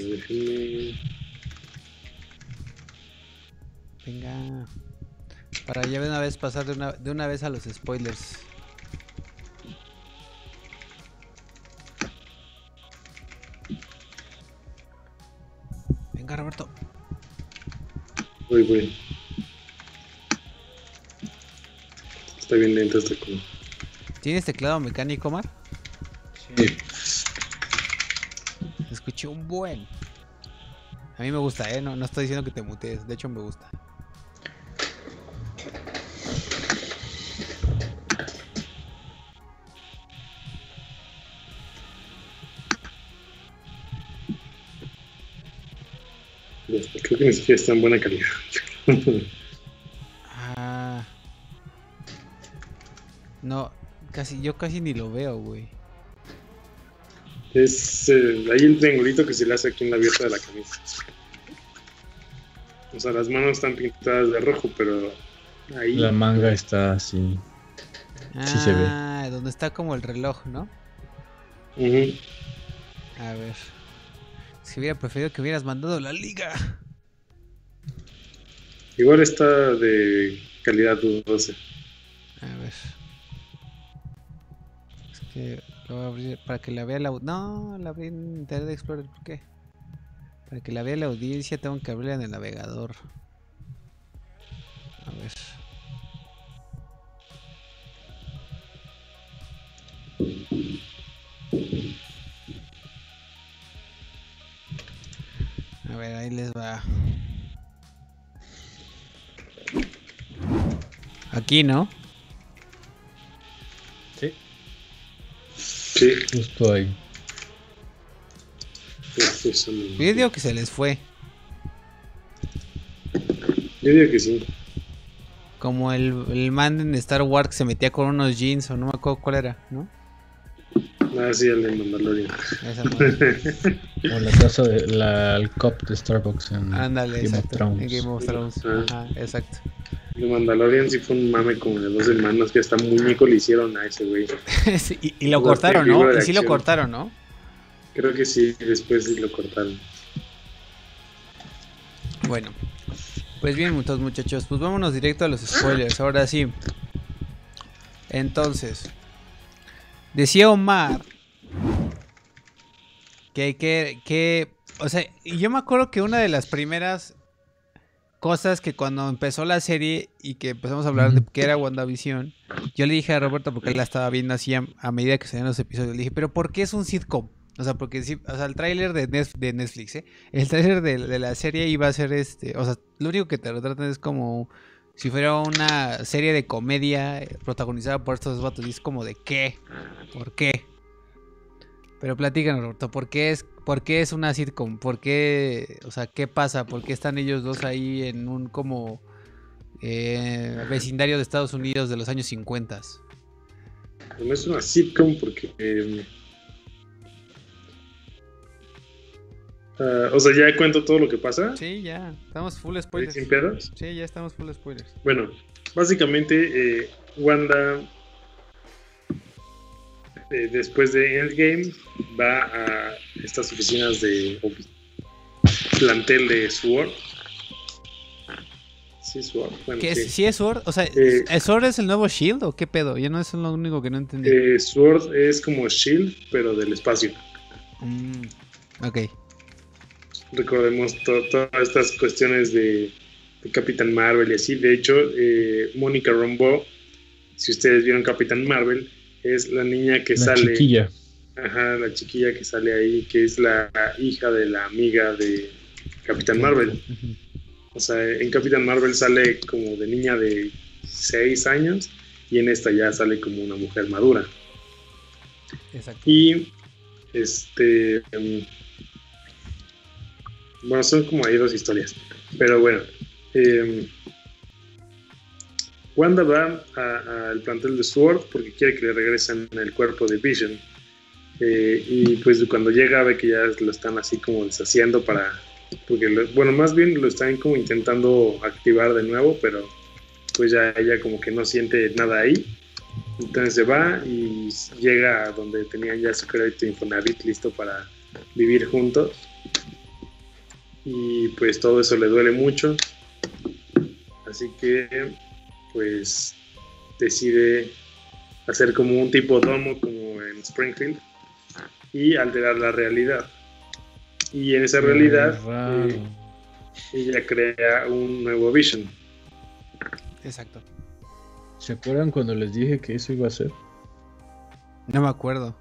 Venga. Para ya de una vez pasar de una, de una vez a los spoilers. Venga, Roberto. Voy, voy. Está bien lento este culo. ¿Tienes teclado mecánico, Mar? Sí. Escuché un buen. A mí me gusta, ¿eh? No, no estoy diciendo que te mutees. De hecho, me gusta. Creo que está en buena calidad. ah. No, casi, yo casi ni lo veo, güey. Es eh, ahí el triangulito que se le hace aquí en la abierta de la camisa. O sea, las manos están pintadas de rojo, pero ahí. La manga está así. sí se ve. Ah, donde está como el reloj, ¿no? A ver. Si hubiera preferido que hubieras mandado la liga. Igual está de calidad dudosa. A ver. Es que lo voy a abrir para que la vea la... No, la abrí en Internet Explorer. ¿Por qué? Para que la vea la audiencia tengo que abrirla en el navegador. A ver. A ver, ahí les va. Aquí, ¿no? Sí. Sí. Justo ahí. Yo digo que se les fue. Yo digo que sí. Como el, el man en Star Wars que se metía con unos jeans o no me acuerdo cuál era, ¿no? Ah, sí, el de Mandalorian. Esa madre. O la taza de la, el cup de Starbucks en Ándale, Game of. Thrones. En Game of Thrones. Ah. Ajá, exacto. El Mandalorian sí fue un mame como de dos semanas que hasta muñeco le hicieron a ese güey. Sí, y, y lo cortaron, ¿no? Y sí lo cortaron, ¿no? Creo que sí, después sí lo cortaron. Bueno, pues bien, muchos muchachos, pues vámonos directo a los spoilers. Ahora sí. Entonces, decía Omar que, que, que, o sea, yo me acuerdo que una de las primeras cosas que cuando empezó la serie y que empezamos a hablar de que era WandaVision, yo le dije a Roberto, porque él la estaba viendo así a, a medida que salían los episodios, le dije, pero ¿por qué es un sitcom? O sea, porque sí, o sea, el tráiler de, de Netflix, ¿eh? El tráiler de, de la serie iba a ser este, o sea, lo único que te retratan es como si fuera una serie de comedia eh, protagonizada por estos vatos y es como de qué, ¿por qué? Pero platícanos, Roberto, ¿por qué es, por qué es una sitcom? ¿Por qué, o sea, qué pasa? ¿Por qué están ellos dos ahí en un como eh, vecindario de Estados Unidos de los años 50? No es una sitcom porque. eh, ah, o sea, ya cuento todo lo que pasa. Sí, ya, estamos full ¿Ahí spoilers. ¿Sin pedos? Sí, ya estamos full spoilers. Bueno, básicamente eh, Wanda, eh, después de Endgame, va a estas oficinas de plantel de SWORD. Sí, SWORD. Bueno, ¿Qué sí. es, ¿Sí es Sword? O sea, Eh, ¿el ¿Sword es el nuevo Shield o qué pedo? Yo no es lo único que no entendí. Eh, SWORD es como Shield, pero del espacio. Mm, ok. recordemos to- todas estas cuestiones de, de Capitán Marvel y así. De hecho, eh, Mónica Rambeau, si ustedes vieron Capitán Marvel, es la niña que La sale, chiquilla. ajá, la chiquilla que sale ahí, que es la hija de la amiga de Capitán Marvel. O sea, en Capitán Marvel sale como de niña de 6 años y en esta ya sale como una mujer madura. Exacto. Y este. em, bueno, son como ahí dos historias. Pero bueno. em, Wanda va al plantel de Sword porque quiere que le regresen el cuerpo de Vision. Eh, y pues cuando llega ve que ya lo están así como deshaciendo para. Porque, lo- bueno, más bien lo están como intentando activar de nuevo, pero pues ya ella como que no siente nada ahí. Entonces se va y llega a donde tenían ya su crédito Infonavit listo para vivir juntos. Y pues todo eso le duele mucho. Así que pues decide hacer como un tipo domo como en Springfield y alterar la realidad. Y en esa realidad eh, ella crea un nuevo Vision. Exacto. ¿Se acuerdan cuando les dije que eso iba a ser? No me acuerdo.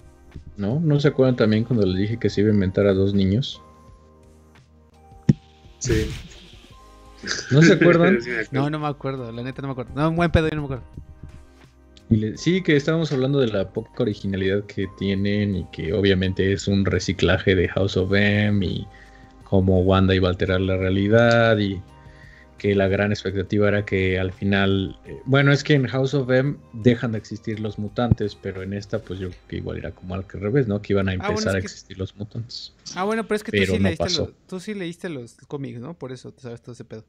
¿No? ¿No se acuerdan también cuando les dije que se iba a inventar a dos niños? Sí. ¿No se acuerdan? Sí acuerdo. No, no me acuerdo. La neta no me acuerdo. No, un buen pedo, yo no me acuerdo. Y le- sí, que estábamos hablando de la poca originalidad que tienen y que obviamente es un reciclaje de House of M y cómo Wanda iba a alterar la realidad y que la gran expectativa era que al final, eh, bueno, es que en House of M dejan de existir los mutantes, pero en esta pues yo creo que igual era como al revés, ¿no? Que iban a Ah, bueno, empezar a que- existir los mutantes. Ah, bueno, pero es que tú sí, no leíste pasó. los, tú sí leíste los cómics, ¿no? Por eso te sabes todo ese pedo.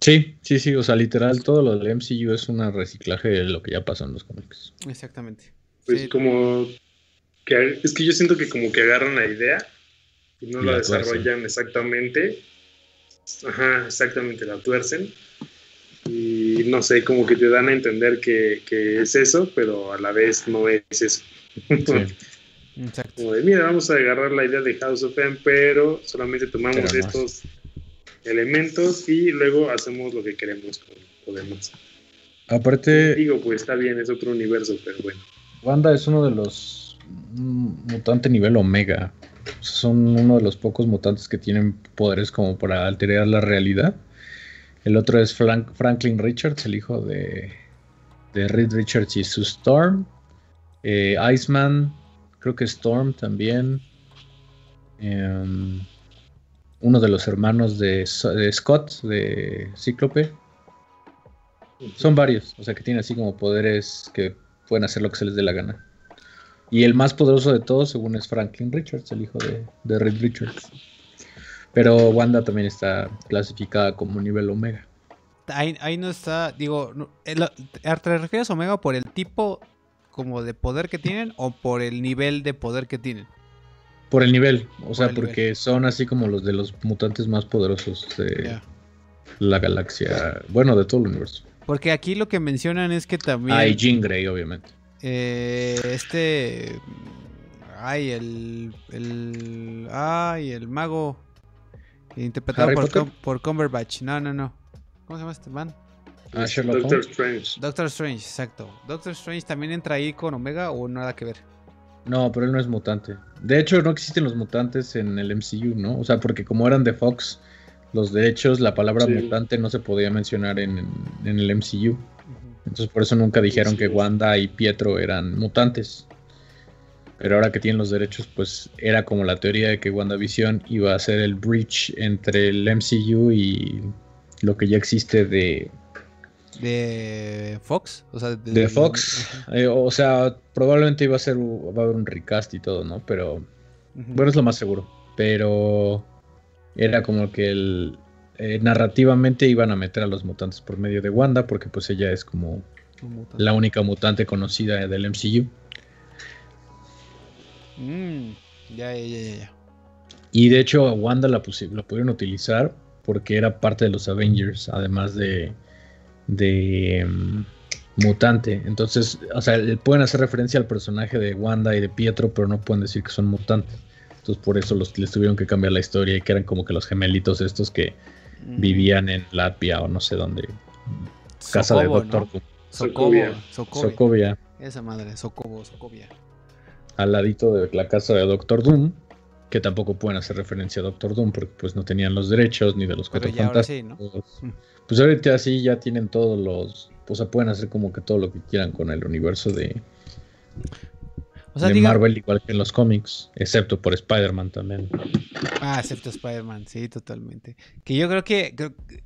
Sí, sí, sí, o sea, literal todo lo del MCU es un reciclaje de lo que ya pasó en los cómics. Exactamente. Pues Sí, como que es que yo siento que como que agarran la idea y no la, desarrollan exactamente. Ajá, exactamente, la tuercen. Y no sé, como que te dan a entender que, es eso, pero a la vez no es eso. Exacto. mira, vamos a agarrar la idea de House of M, pero solamente tomamos estos elementos y luego hacemos lo que queremos con lo demás. Aparte. Digo, pues está bien, es otro universo, pero bueno. Wanda es uno de los mutantes nivel Omega. Son uno de los pocos mutantes que tienen poderes como para alterar la realidad. El otro es Franklin Richards, el hijo de, de Reed Richards y su Storm. Eh, Iceman, creo que Storm también. Em, uno de los hermanos de, de, Scott, de Cíclope. Son varios, o sea que tienen así como poderes que pueden hacer lo que se les dé la gana. Y el más poderoso de todos, según es Franklin Richards, el hijo de, de Reed Richards. Pero Wanda también está clasificada como nivel Omega. Ahí, no está, digo, ¿te refieres a Omega por el tipo como de poder que tienen o por el nivel de poder que tienen? Por el nivel, o sea, porque son así como los de los mutantes más poderosos de la galaxia, bueno, de todo el universo. Porque aquí lo que mencionan es que también... Ah, y Jean Grey, obviamente. Eh, este... Ay, el, el... Ay, el mago interpretado por, por Cumberbatch. No, no, no. ¿Cómo se llama este man? Ah, Doctor Strange. Doctor Strange, exacto. Doctor Strange también entra ahí con Omega o nada que ver. No, pero él no es mutante. De hecho, no existen los mutantes en el MCU, ¿no? O sea, porque como eran de Fox, los derechos, la palabra mutante no se podía mencionar en, el MCU. Entonces por eso nunca dijeron que Wanda y Pietro eran mutantes. Pero ahora que tienen los derechos, pues era como la teoría de que WandaVision iba a ser el bridge entre el MCU y lo que ya existe de... De Fox, o sea, de, Fox, eh, o sea, probablemente iba a ser, va a haber un recast y todo, ¿no? Pero, bueno, es lo más seguro, pero era como que el, eh, narrativamente iban a meter a los mutantes por medio de Wanda, porque pues ella es como la única mutante conocida del MCU. Mm, ya, ya, ya, ya. Y de hecho a Wanda la, la pudieron utilizar porque era parte de los Avengers, además de, de mm, mutante. Entonces, o sea, pueden hacer referencia al personaje de Wanda y de Pietro, pero no pueden decir que son mutantes. Entonces por eso los, les tuvieron que cambiar la historia y que eran como que los gemelitos estos que vivían en Latvia o no sé dónde. Casa de Doctor ¿no? Sokovia. Sokovia. Esa madre, Sokobo, Sokovia. Al ladito de la casa de Doctor Doom, que tampoco pueden hacer referencia a Doctor Doom porque pues no tenían los derechos ni de los cuatro fantásticos. Pues ahorita sí ya tienen todos los, o sea, pueden hacer como que todo lo que quieran con el universo de de Marvel igual que en los cómics, excepto por Spider-Man también. Ah, excepto Spider-Man, sí, totalmente. Que yo creo que,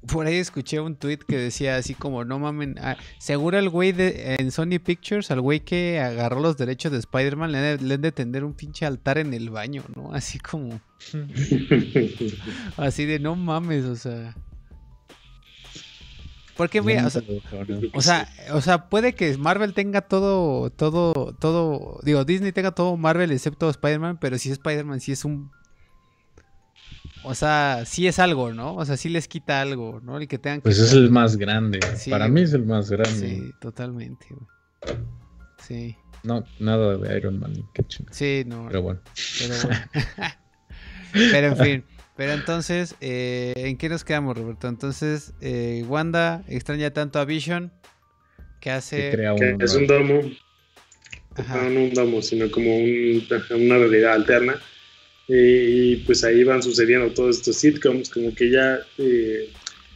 por ahí escuché un tweet que decía así como, no mamen, ah, seguro el güey de, en Sony Pictures, al güey que agarró los derechos de Spider-Man, le, le han de tener un pinche altar en el baño, ¿no? Así como... así de no mames, o sea... Porque, mira, o sea, o sea, puede que Marvel tenga todo, todo, todo, digo, Disney tenga todo Marvel excepto Spider-Man, pero si es Spider-Man, sí es un... O sea, sí es algo, ¿no? O sea, sí les quita algo, ¿no? Y que tengan Pues es el más grande. Para mí es el más grande. Sí, totalmente, Sí. No, nada de Iron Man. Sí, no. Pero bueno. Pero, bueno. pero en fin. Pero entonces, eh, ¿en qué nos quedamos, Roberto? Entonces, eh, Wanda extraña tanto a Vision que hace... es un domo. No, un domo, sino como una realidad alterna. Y, pues ahí van sucediendo todos estos sitcoms, como que ya... Eh,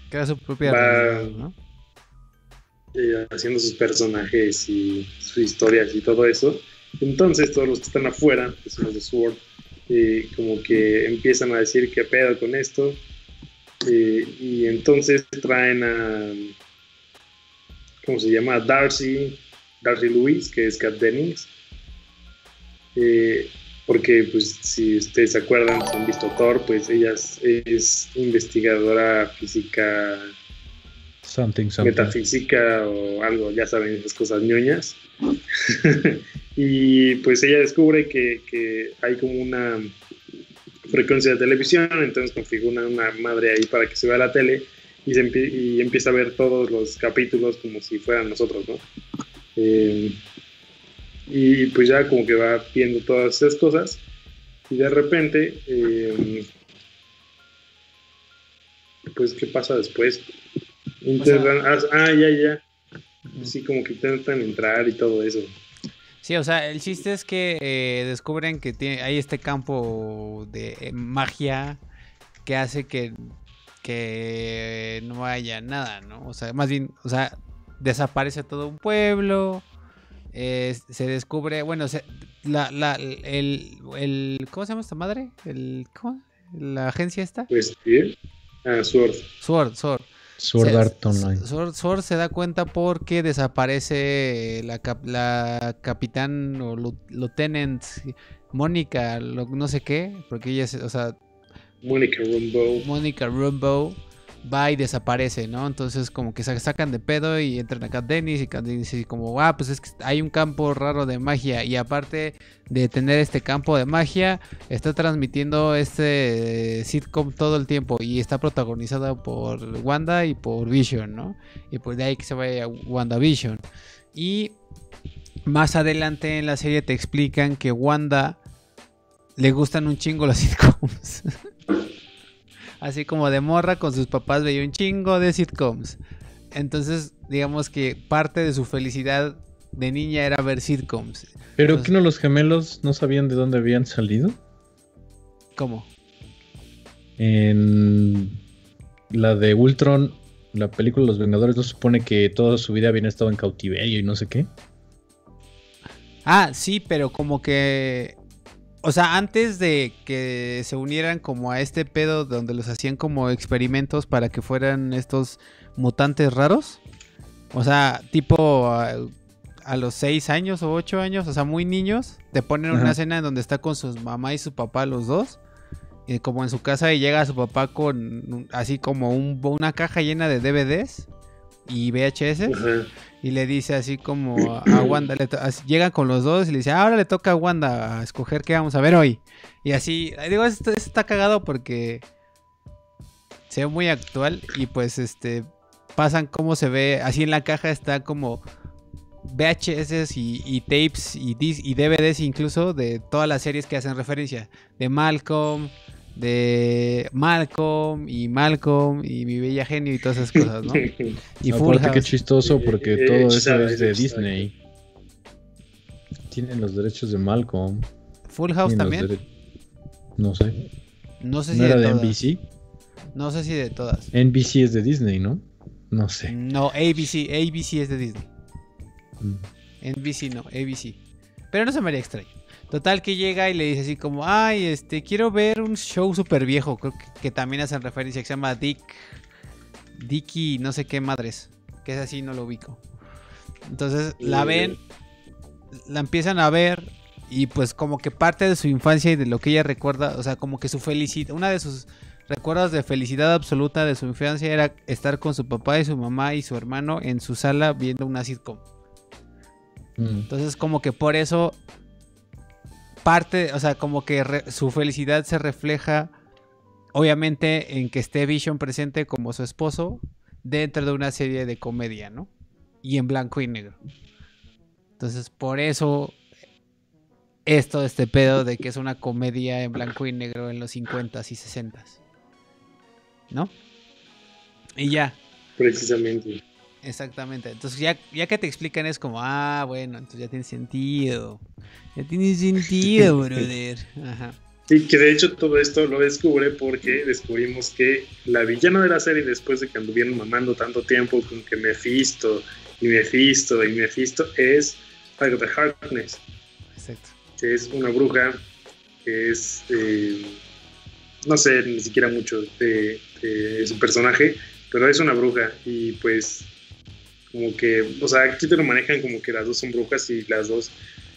Crea su propia realidad, ¿no? Eh, haciendo sus personajes y sus historias y todo eso. Entonces, todos los que están afuera, que son los de Sword, como que empiezan a decir qué pedo con esto. y entonces traen a, ¿cómo se llama? Darcy, Darcy Lewis, que es Kat Dennings. Eh, porque, pues, si ustedes se acuerdan, si han visto Thor, pues ella es, investigadora física, something, metafísica o algo, ya saben, esas cosas ñoñas. Y pues ella descubre que, hay como una frecuencia de televisión, entonces configura una madre ahí para que se vea la tele y, se y empieza a ver todos los capítulos como si fueran nosotros, ¿no? Eh, y pues ya como que va viendo todas esas cosas y de repente, eh, pues, ¿qué pasa después? Ah, ah, ya, ya. Sí, como que intentan entrar y todo eso. Sí, o sea, el chiste es que eh, descubren que tiene, hay este campo de eh, magia que hace que, que no haya nada, ¿no? O sea, más bien, o sea, desaparece todo un pueblo, se descubre, bueno, la, la, el, el, ¿cómo se llama esta madre? El, ¿cómo? ¿La agencia esta? Pues sí. Ah, Sword. Sword, Sword. Sword Art Online. Sword, se da cuenta porque desaparece la, la capitán o lieutenant Mónica, no sé qué, porque ella, o sea... Mónica Rumbo. Mónica Rumbo va y desaparece, ¿no? Entonces como que se sacan de pedo y entran acá Dennis y Dennis y como, ah, pues es que hay un campo raro de magia y aparte de tener este campo de magia, está transmitiendo este sitcom todo el tiempo y está protagonizado por Wanda y por Vision, ¿no? Y pues de ahí que se vaya WandaVision. Y más adelante en la serie te explican que Wanda le gustan un chingo los sitcoms. así como de morra con sus papás veía un chingo de sitcoms. Entonces, digamos que parte de su felicidad de niña era ver sitcoms. ¿Pero que no los gemelos no sabían de dónde habían salido? ¿Cómo? En la de Ultron, la película Los Vengadores, ¿no supone que toda su vida habían estado en cautiverio y no sé qué? Ah, sí, pero como que o sea, antes de que se unieran como a este pedo donde los hacían como experimentos para que fueran estos mutantes raros. O sea, tipo a, los 6 años o 8 años, o sea, muy niños, te ponen una escena en donde está con su mamá y su papá los dos. Y como en su casa y llega su papá con así como una caja llena de DVDs y VHS y le dice así como a Wanda, llega con los dos y le dice, ahora le toca a Wanda a escoger qué vamos a ver hoy. Y así, digo, esto, está cagado porque se ve muy actual y pues este pasan como se ve, así en la caja está como VHS y, tapes y, y DVDs incluso de todas las series que hacen referencia, de Malcolm, de Malcolm y Malcolm y mi bella genio y todas esas cosas, ¿no? Y Full House. qué chistoso porque todo eso es de Disney. Tienen los derechos de Malcolm. Full House también. No sé. No sé si ¿No de, era de NBC. No sé si de todas. NBC es de Disney, ¿no? No sé. No, ABC, ABC es de Disney. Mm. NBC no, ABC. Pero no se me haría extraño. Total que llega y le dice así como, ay, este, quiero ver un show súper viejo, creo que, también hacen referencia, que se llama Dick, Dicky, no sé qué madres, que es así, no lo ubico. Entonces la ven, la empiezan a ver y pues como que parte de su infancia y de lo que ella recuerda, o sea, como que su felicidad, una de sus recuerdos de felicidad absoluta de su infancia era estar con su papá y su mamá y su hermano en su sala viendo una sitcom. Mm. Entonces como que por eso parte, o sea, como que su felicidad se refleja, obviamente, en que esté Vision presente como su esposo dentro de una serie de comedia, ¿no? Y en blanco y negro. Entonces, por eso es todo este pedo de que es una comedia en blanco y negro en los 50s y 60s. ¿No? Y ya. Precisamente. Exactamente. Entonces ya, ya que te explican es como, ah, bueno, entonces ya tiene sentido. Ya tiene sentido, brother. Ajá. Y que de hecho todo esto lo descubre porque descubrimos que la villana de la serie, después de que anduvieron mamando tanto tiempo con que Mephisto y Mephisto y Mephisto, es Agatha Harkness. Exacto. Que es una bruja que es, eh, no sé ni siquiera mucho de, de su personaje, pero es una bruja y pues como que, o sea, aquí te lo manejan como que las dos son brujas y las dos,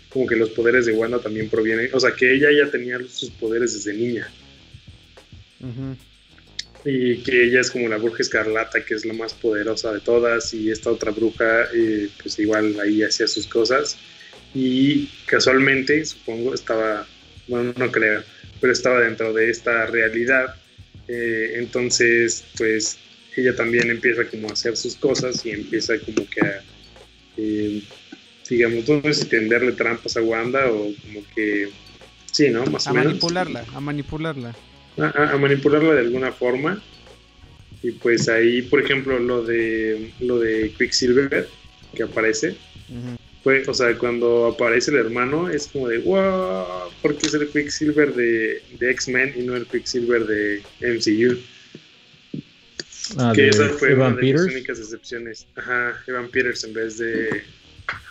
como que los poderes de Wanda también provienen, o sea, que ella ya tenía sus poderes desde niña. Y que ella es como la bruja escarlata, que es la más poderosa de todas, y esta otra bruja, eh, pues igual ahí hacía sus cosas. y casualmente, supongo, estaba, bueno, no creo, pero estaba dentro de esta realidad. Eh, entonces, pues ella también empieza como a hacer sus cosas y empieza como que a, eh, digamos, no sé si tenderle trampas a Wanda o como que, sí, ¿no? Más a o menos. manipularla, a manipularla. A, a, manipularla de alguna forma. Y pues ahí, por ejemplo, lo de lo de Quicksilver que aparece, o sea, cuando aparece el hermano es como de, wow, ¿por qué es el Quicksilver de, de X-Men y no el Quicksilver de MCU? Ah, que esa fue una de las únicas excepciones. Ajá, Evan Peters en vez de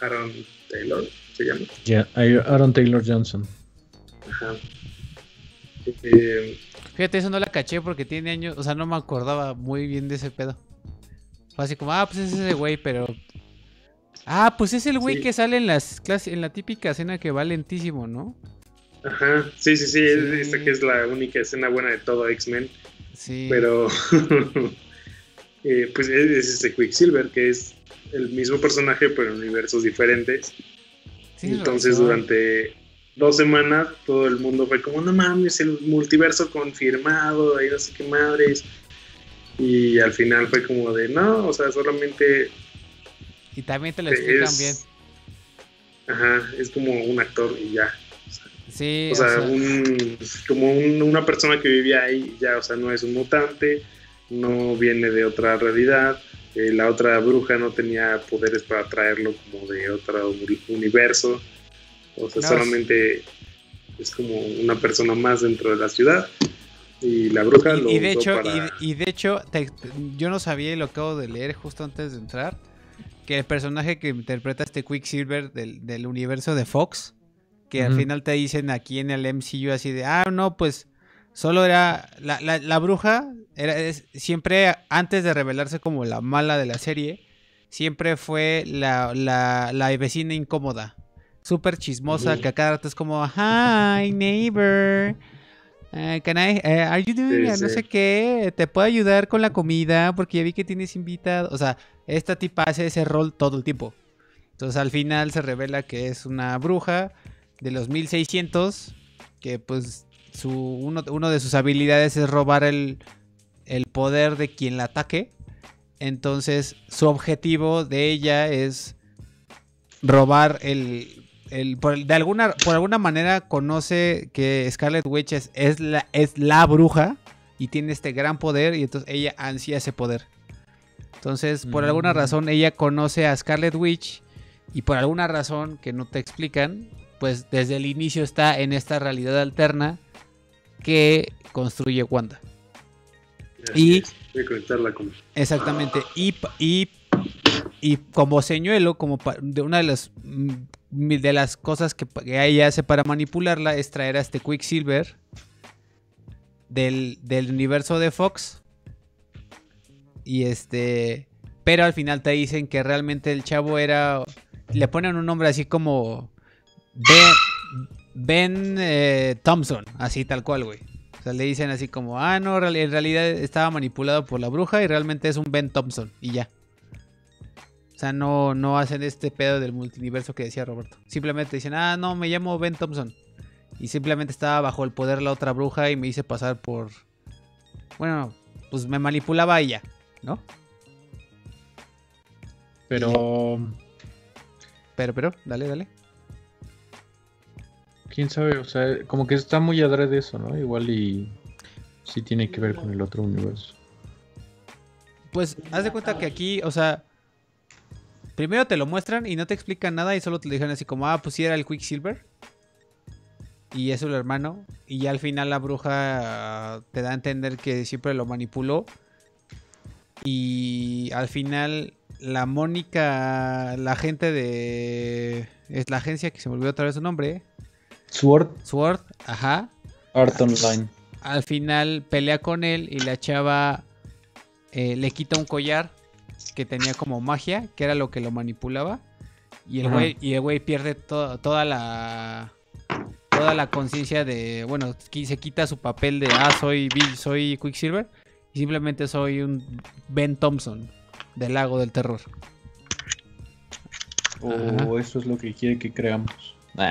Aaron Taylor, ¿se llama? Ya, Aaron Taylor Johnson. Ajá. Eh, Fíjate, eso no la caché porque tiene años, o sea, no me acordaba muy bien de ese pedo. Fue así como, ah, pues es ese güey, pero Ah, pues es el güey que sale en las clases, en la típica escena que va lentísimo, ¿no? Ajá, sí, sí, sí, esta que es la única escena buena de todo X-Men. Sí. Pero, eh, pues es ese Quicksilver, que es el mismo personaje, pero en universos diferentes. Sí, Entonces, durante dos semanas, todo el mundo fue como, no mames, el multiverso confirmado, y no sé qué madres. Y al final fue como de, no, o sea, solamente y también te lo explican bien. Ajá, es como un actor y ya. sí. O sea, Un, como una persona que vivía ahí, ya, o sea, no es un mutante, no viene de otra realidad. Eh, la otra bruja no tenía poderes para traerlo como de otro universo. O sea, solamente es como una persona más dentro de la ciudad. Y la bruja y, lo y de hecho, y, de hecho, yo no sabía y lo acabo de leer justo antes de entrar que el personaje que interpreta este Quicksilver del, del universo de Fox, que al final te dicen aquí en el MCU así de, ah, no, pues solo era la, la, bruja, era siempre antes de revelarse como la mala de la serie, siempre fue la, la vecina incómoda, súper chismosa, que a cada rato es como, hi, neighbor. Uh, can I, eh, are you doing no sé qué? ¿Te puedo ayudar con la comida? Porque ya vi que tienes invitado. O sea, esta tipa hace ese rol todo el tiempo. Entonces al final se revela que es una bruja de los 1600. Que pues su, uno, de sus habilidades es robar el, el poder de quien la ataque. Entonces su objetivo de ella es robar el, por, de alguna, por alguna manera conoce que Scarlet Witch es, la, es la bruja y tiene este gran poder y entonces ella ansía ese poder. Entonces, por alguna mm. razón, ella conoce a Scarlet Witch y por alguna razón que no te explican, pues desde el inicio está en esta realidad alterna que construye Wanda. y exactamente y, y, y como señuelo como de una de las mm, de las cosas que, ella hace para manipularla es traer a este Quicksilver del, del universo de Fox. Y este. Pero al final te dicen que realmente el chavo era. Le ponen un nombre así como. Ben eh, Thompson. Así tal cual, güey. O sea, le dicen así como. Ah, no, en realidad estaba manipulado por la bruja y realmente es un Ben Thompson. Y ya. O sea, no, no hacen este pedo del multiverso que decía Roberto. Simplemente dicen, ah, no, me llamo Ben Thompson. Y simplemente estaba bajo el poder la otra bruja y me hice pasar por... Bueno, pues me manipulaba ella, ¿no? Pero... Pero, pero, dale, dale. Quién sabe, o sea, como que está muy adrede eso, ¿no? Igual y sí tiene que ver con el otro universo. Pues, haz de cuenta que aquí, o sea, Primero te lo muestran y no te explican nada y solo te dijeron así como, ah, pues sí era el Quicksilver. Y es el hermano. Y al final la bruja te da a entender que siempre lo manipuló. Y al final la Mónica, la gente de... Es la agencia que se me olvidó otra vez su nombre. Sword. Sword, ajá. Art Online. Al final pelea con él y la chava eh, le quita un collar que tenía como magia, que era lo que lo manipulaba. Y el güey, y el güey pierde toda la toda la conciencia de, bueno, se quita su papel de ah, soy Bill, soy Quicksilver y simplemente soy un Ben Thompson del lago del terror. ¿O eso es lo que quiere que creamos? no,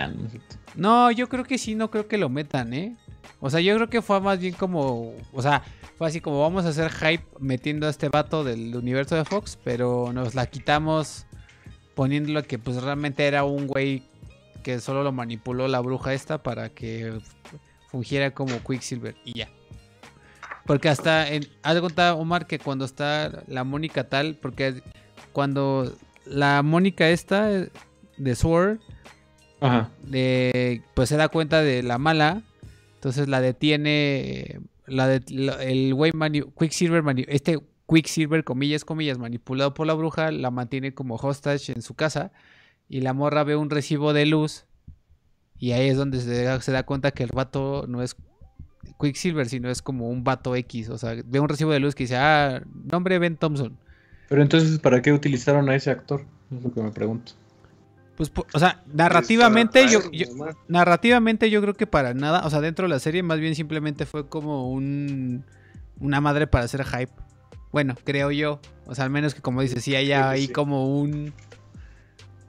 yo creo que sí, no creo que lo metan, ¿eh? O sea, yo creo que fue más bien como. O sea, fue así como vamos a hacer hype metiendo a este vato del universo de Fox, pero nos la quitamos poniéndolo que pues realmente era un güey que solo lo manipuló la bruja esta para que fungiera como Quicksilver y ya. Porque hasta en, haz de Omar que cuando está la Mónica tal, porque cuando la Mónica esta de Sword pues se da cuenta de la mala, entonces la detiene la de, el güey Quicksilver, este Quicksilver, comillas, comillas, manipulado por la bruja, la mantiene como hostage en su casa y la morra ve un recibo de luz y ahí es donde se da, se da cuenta que el vato no es Quicksilver, sino es como un vato X, o sea, ve un recibo de luz que dice, ah, nombre Ben Thompson. Pero entonces, ¿para qué utilizaron a ese actor? Es lo que me pregunto. Pues, o sea, narrativamente yo, narrativamente yo creo que para nada, o sea, dentro de la serie más bien simplemente fue como un una madre para hacer hype. Bueno, creo yo, o sea, al menos que como dices, sí hay ahí como un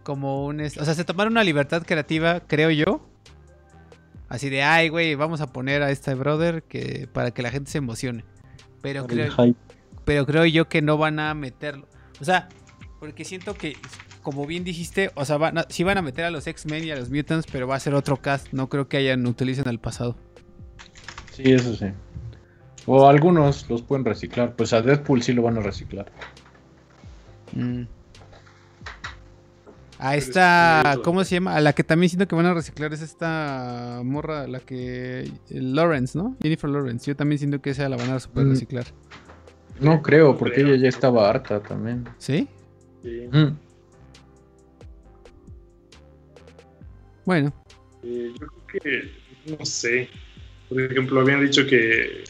como un o sea, se tomaron una libertad creativa, creo yo. Así de, ay, güey, vamos a poner a este brother que para que la gente se emocione. Pero creo pero creo yo que no van a meterlo. O sea, porque siento que como bien dijiste, o sea, van sí van a meter a los X-Men y a los Mutants, pero va a ser otro cast. No creo que hayan utilicen el pasado. Sí, eso sí. O algunos los pueden reciclar. Pues a Deadpool sí lo van a reciclar. Mm. A esta, ¿cómo se llama? A la que también siento que van a reciclar es esta morra, la que. Lawrence, ¿no? Jennifer Lawrence. Yo también siento que esa la van a super mm. reciclar. No creo, porque ella ya estaba harta también. ¿Sí? Sí. Mm. Bueno. Eh, yo creo que, no sé. Por ejemplo, habían dicho que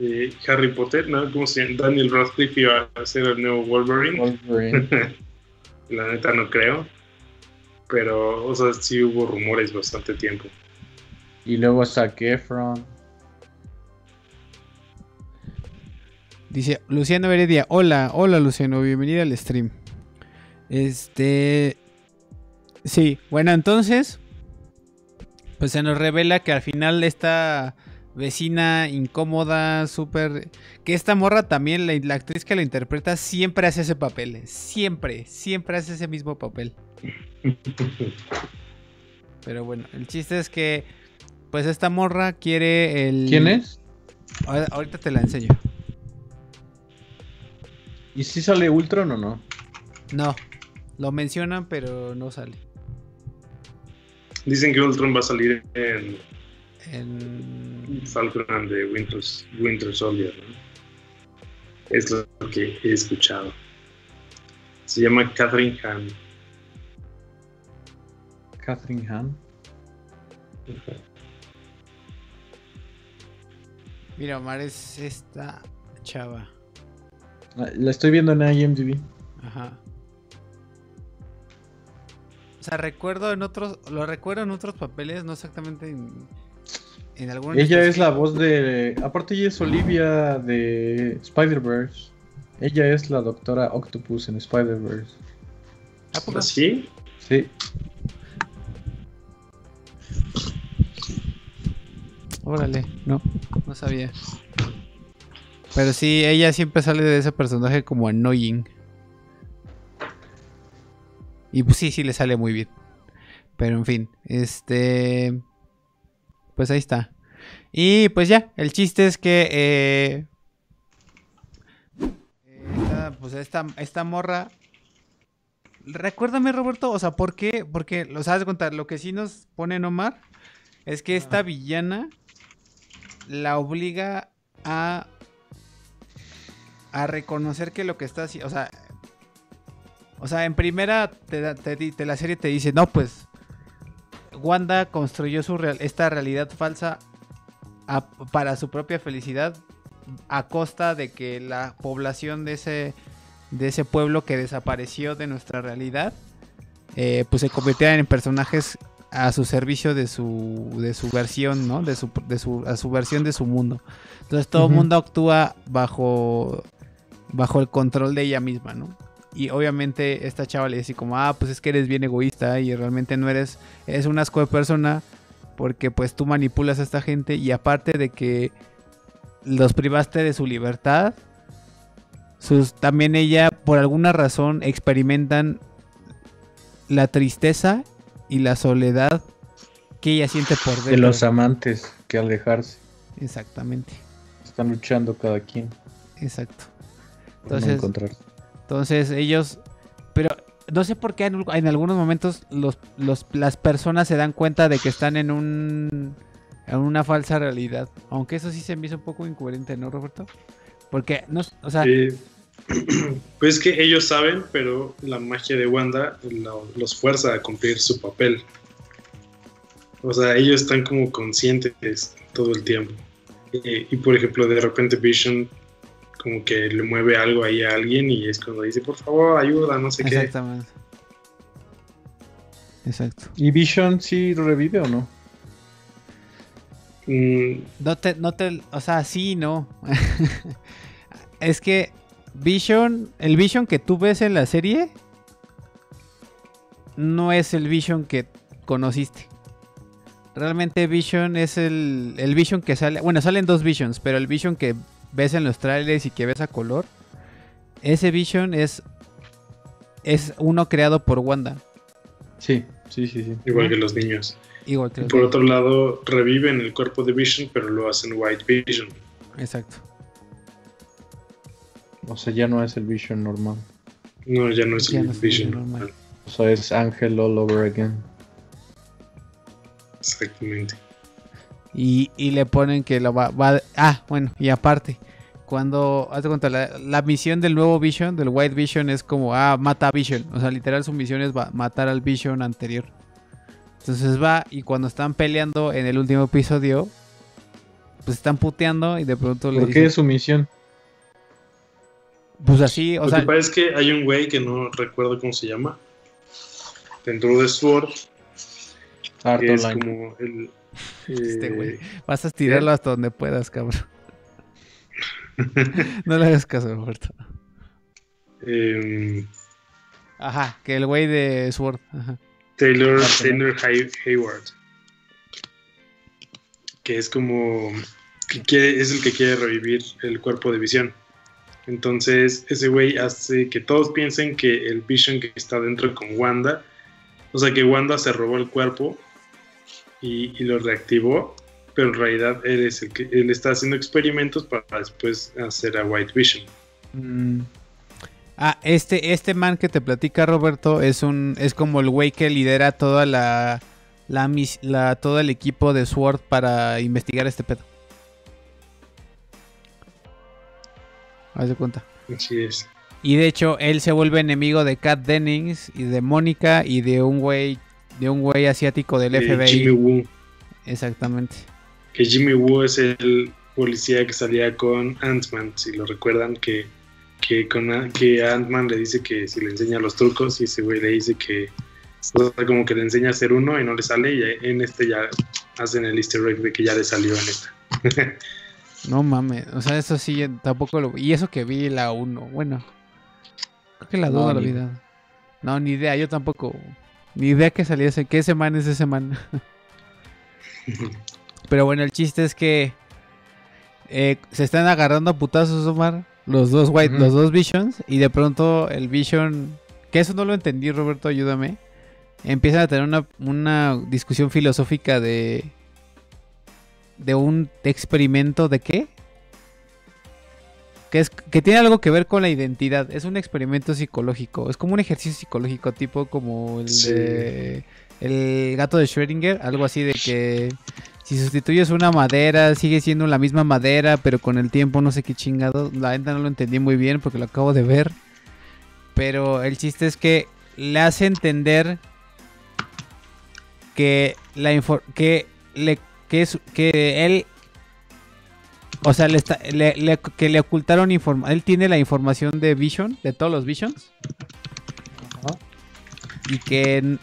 eh, Harry Potter, ¿no? ¿Cómo se llama? Daniel Radcliffe iba a ser el nuevo Wolverine. Wolverine. La neta no creo. Pero, o sea, sí hubo rumores bastante tiempo. Y luego hasta Efron. Dice Luciano Heredia, hola, hola Luciano, bienvenida al stream. Este, Sí, bueno, entonces, pues se nos revela que al final esta vecina incómoda, súper... Que esta morra también, la, actriz que la interpreta, siempre hace ese papel. Siempre, siempre hace ese mismo papel. Pero bueno, el chiste es que, pues esta morra quiere el... ¿Quién es? Ahorita te la enseño. ¿Y si sale Ultron o no? No, lo mencionan pero no sale. Dicen que Ultron va a salir en, en... Falcon de Winter, Winter Soldier. Es lo que he escuchado. Se llama Catherine Hahn. Catherine Hahn. Mira, Omar es esta chava. La estoy viendo en IMDb. Ajá. O sea, recuerdo en otros, lo recuerdo en otros papeles, no exactamente en, en algunos. Ella es la voz de, aparte ella es Olivia de Spider-Verse. Ella es la doctora Octopus en Spider-Verse. ¿Ah, ¿Sí? Sí. Órale, no, no sabía. Pero sí, ella siempre sale de ese personaje como annoying. Y pues sí, sí le sale muy bien. Pero en fin, este... Pues ahí está. Y pues ya, el chiste es que... Eh, esta, pues esta, esta morra... Recuérdame, Roberto, o sea, ¿por qué? Porque, lo sabes contar, lo que sí nos pone Omar es que esta villana la obliga a a reconocer que lo que está haciendo, o sea, o sea, en primera te, la serie te dice, no, pues Wanda construyó su esta realidad falsa para su propia felicidad a costa de que la población de ese, de ese pueblo que desapareció de nuestra realidad, eh, pues se convirtieran en personajes a su servicio de su, de su versión, ¿no? De su, de su, a su versión de su mundo. Entonces todo el mundo actúa bajo, bajo el control de ella misma, ¿no? Y obviamente esta chava le dice como, ah, pues es que eres bien egoísta y realmente no eres, es un asco de persona porque pues tú manipulas a esta gente y aparte de que los privaste de su libertad, sus, también ella por alguna razón experimentan la tristeza y la soledad que ella siente por dentro. De los amantes que alejarse. Exactamente. Están luchando cada quien. Exacto. Entonces, entonces ellos, pero no sé por qué en, algunos momentos los, las personas se dan cuenta de que están en un en una falsa realidad. Aunque eso sí se me hizo un poco incoherente, ¿no, Roberto? Porque, no, o sea... pues que ellos saben, pero la magia de Wanda los fuerza a cumplir su papel. O sea, ellos están como conscientes todo el tiempo. Eh, y por ejemplo, de repente Vision como que le mueve algo ahí a alguien y es cuando dice, por favor, ayuda, no sé qué. Exactamente. Exacto. ¿Y Vision sí revive o no? Mm. No te, no te, o sea, sí, no. es que Vision, el Vision que tú ves en la serie, no es el Vision que conociste. Realmente Vision es el, el Vision que sale, bueno, salen dos Visions, pero el Vision que ves en los trailers y que ves a color, ese Vision es, es uno creado por Wanda. Sí, sí, sí, sí. Igual que los niños. Igual que por otro lado, reviven el cuerpo de Vision, pero lo hacen White Vision. Exacto. O sea, ya no es el Vision normal. No, ya no es el Vision normal. O sea, es Ángel all over again. Exactamente. Y, le ponen que lo va, va, Ah, bueno, y aparte, cuando. Hazte cuenta, la, misión del nuevo Vision, del White Vision, es como, ah, mata a Vision. O sea, literal, su misión es matar al Vision anterior. Entonces va, y cuando están peleando en el último episodio, pues están puteando y de pronto le. ¿Por qué es su misión? Pues así, o Lo sea. que pasa es que hay un güey que no recuerdo cómo se llama. Dentro de Sword. Que es como el, este güey. Vas a estirarlo hasta donde puedas, cabrón. no le hagas caso, Roberto. Em, Ajá, que el güey de Sword. Taylor, Taylor Hayward. Que es como. Que es el que quiere revivir el cuerpo de visión. Entonces, ese güey hace que todos piensen que el Vision que está dentro con Wanda. O sea, que Wanda se robó el cuerpo y, lo reactivó, pero en realidad él es el que él está haciendo experimentos para después hacer a White Vision. Mm. Ah, este, este man que te platica Roberto es un es como el güey que lidera toda la, la, la todo el equipo de SWORD para investigar este pedo. Haz de cuenta. Así es. Y de hecho, él se vuelve enemigo de Kat Dennings y de Mónica y de un güey de un güey asiático del FBI. Jimmy Woo. Exactamente. Que Jimmy Woo es el policía que salía con Ant-Man, si lo recuerdan, que, que, con, que Ant-Man le dice que si le enseña los trucos y ese güey le dice que como que le enseña a hacer uno y no le sale y en este ya hacen el easter egg de que ya le salió en esta. no mames, o sea, eso sí, tampoco lo... Y eso que vi la 1, bueno, creo que la 2 no, la vida. No, ni idea, yo tampoco. Ni idea que saliese. ¿Qué semana es esa semana? Pero bueno, el chiste es que eh, se están agarrando a putazos, Omar. Los dos White, los dos Visions. Y de pronto el Vision. Que eso no lo entendí, Roberto, ayúdame. Empiezan a tener una, una discusión filosófica de. De un experimento de qué? Que, es, que tiene algo que ver con la identidad. Es un experimento psicológico. Es como un ejercicio psicológico, tipo como el de el gato de Schrödinger, algo así de que si sustituyes una madera, sigue siendo la misma madera, pero con el tiempo no sé qué chingado. La venta no lo entendí muy bien porque lo acabo de ver. Pero el chiste es que le hace entender que la que le que es que él o sea, le que le ocultaron información. Él tiene la información de Vision, de todos los Visions. Y que.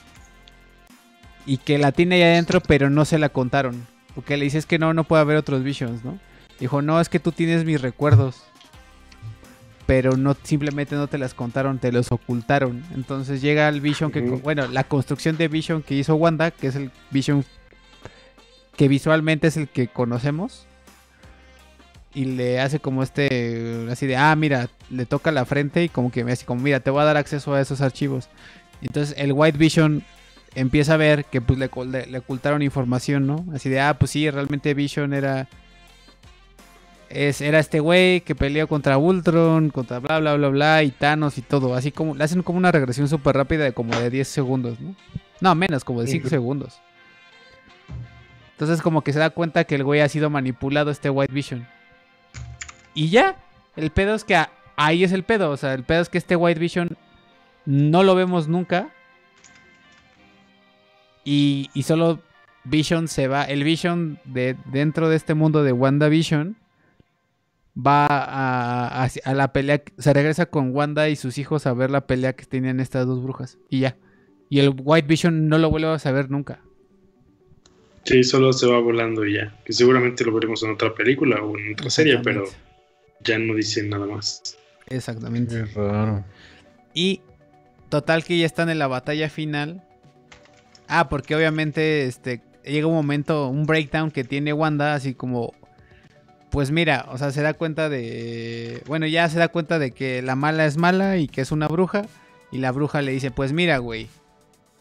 Y que la tiene ahí adentro, pero no se la contaron. Porque le dices que no, no puede haber otros Visions, ¿no? Dijo, no, es que tú tienes mis recuerdos. pero no simplemente no te las contaron, te los ocultaron. Entonces llega el Vision que, bueno, la construcción de Vision que hizo Wanda, que es el Vision que visualmente es el que conocemos. Y le hace como este, así de, ah, mira, le toca la frente y como que me hace como, mira, te voy a dar acceso a esos archivos. Entonces el White Vision empieza a ver que pues le, le ocultaron información, ¿no? Así de, ah, pues sí, realmente Vision era era este güey que peleó contra Ultron, contra bla bla bla bla y Thanos y todo. Así como le hacen como una regresión súper rápida de como de 10 segundos, ¿no? No, menos, como de 5 segundos. Entonces como que se da cuenta que el güey ha sido manipulado este White Vision. Y ya, el pedo es que ahí es el pedo. O sea, el pedo es que este White Vision no lo vemos nunca. Y, y solo Vision se va. El Vision de dentro de este mundo de WandaVision va a, a, la pelea, se regresa con Wanda y sus hijos a ver la pelea que tenían estas dos brujas. Y ya. Y el White Vision no lo vuelve a saber nunca. Sí, solo se va volando y ya. Que seguramente lo veremos en otra película o en otra serie, pero ya no dicen nada más. Exactamente. Es raro. Y total que ya están en la batalla final. Ah, porque obviamente este llega un momento, un breakdown que tiene Wanda, así como pues mira, o sea, se da cuenta de. Bueno, ya se da cuenta de que la mala es mala y que es una bruja. Y la bruja le dice: Pues mira, güey.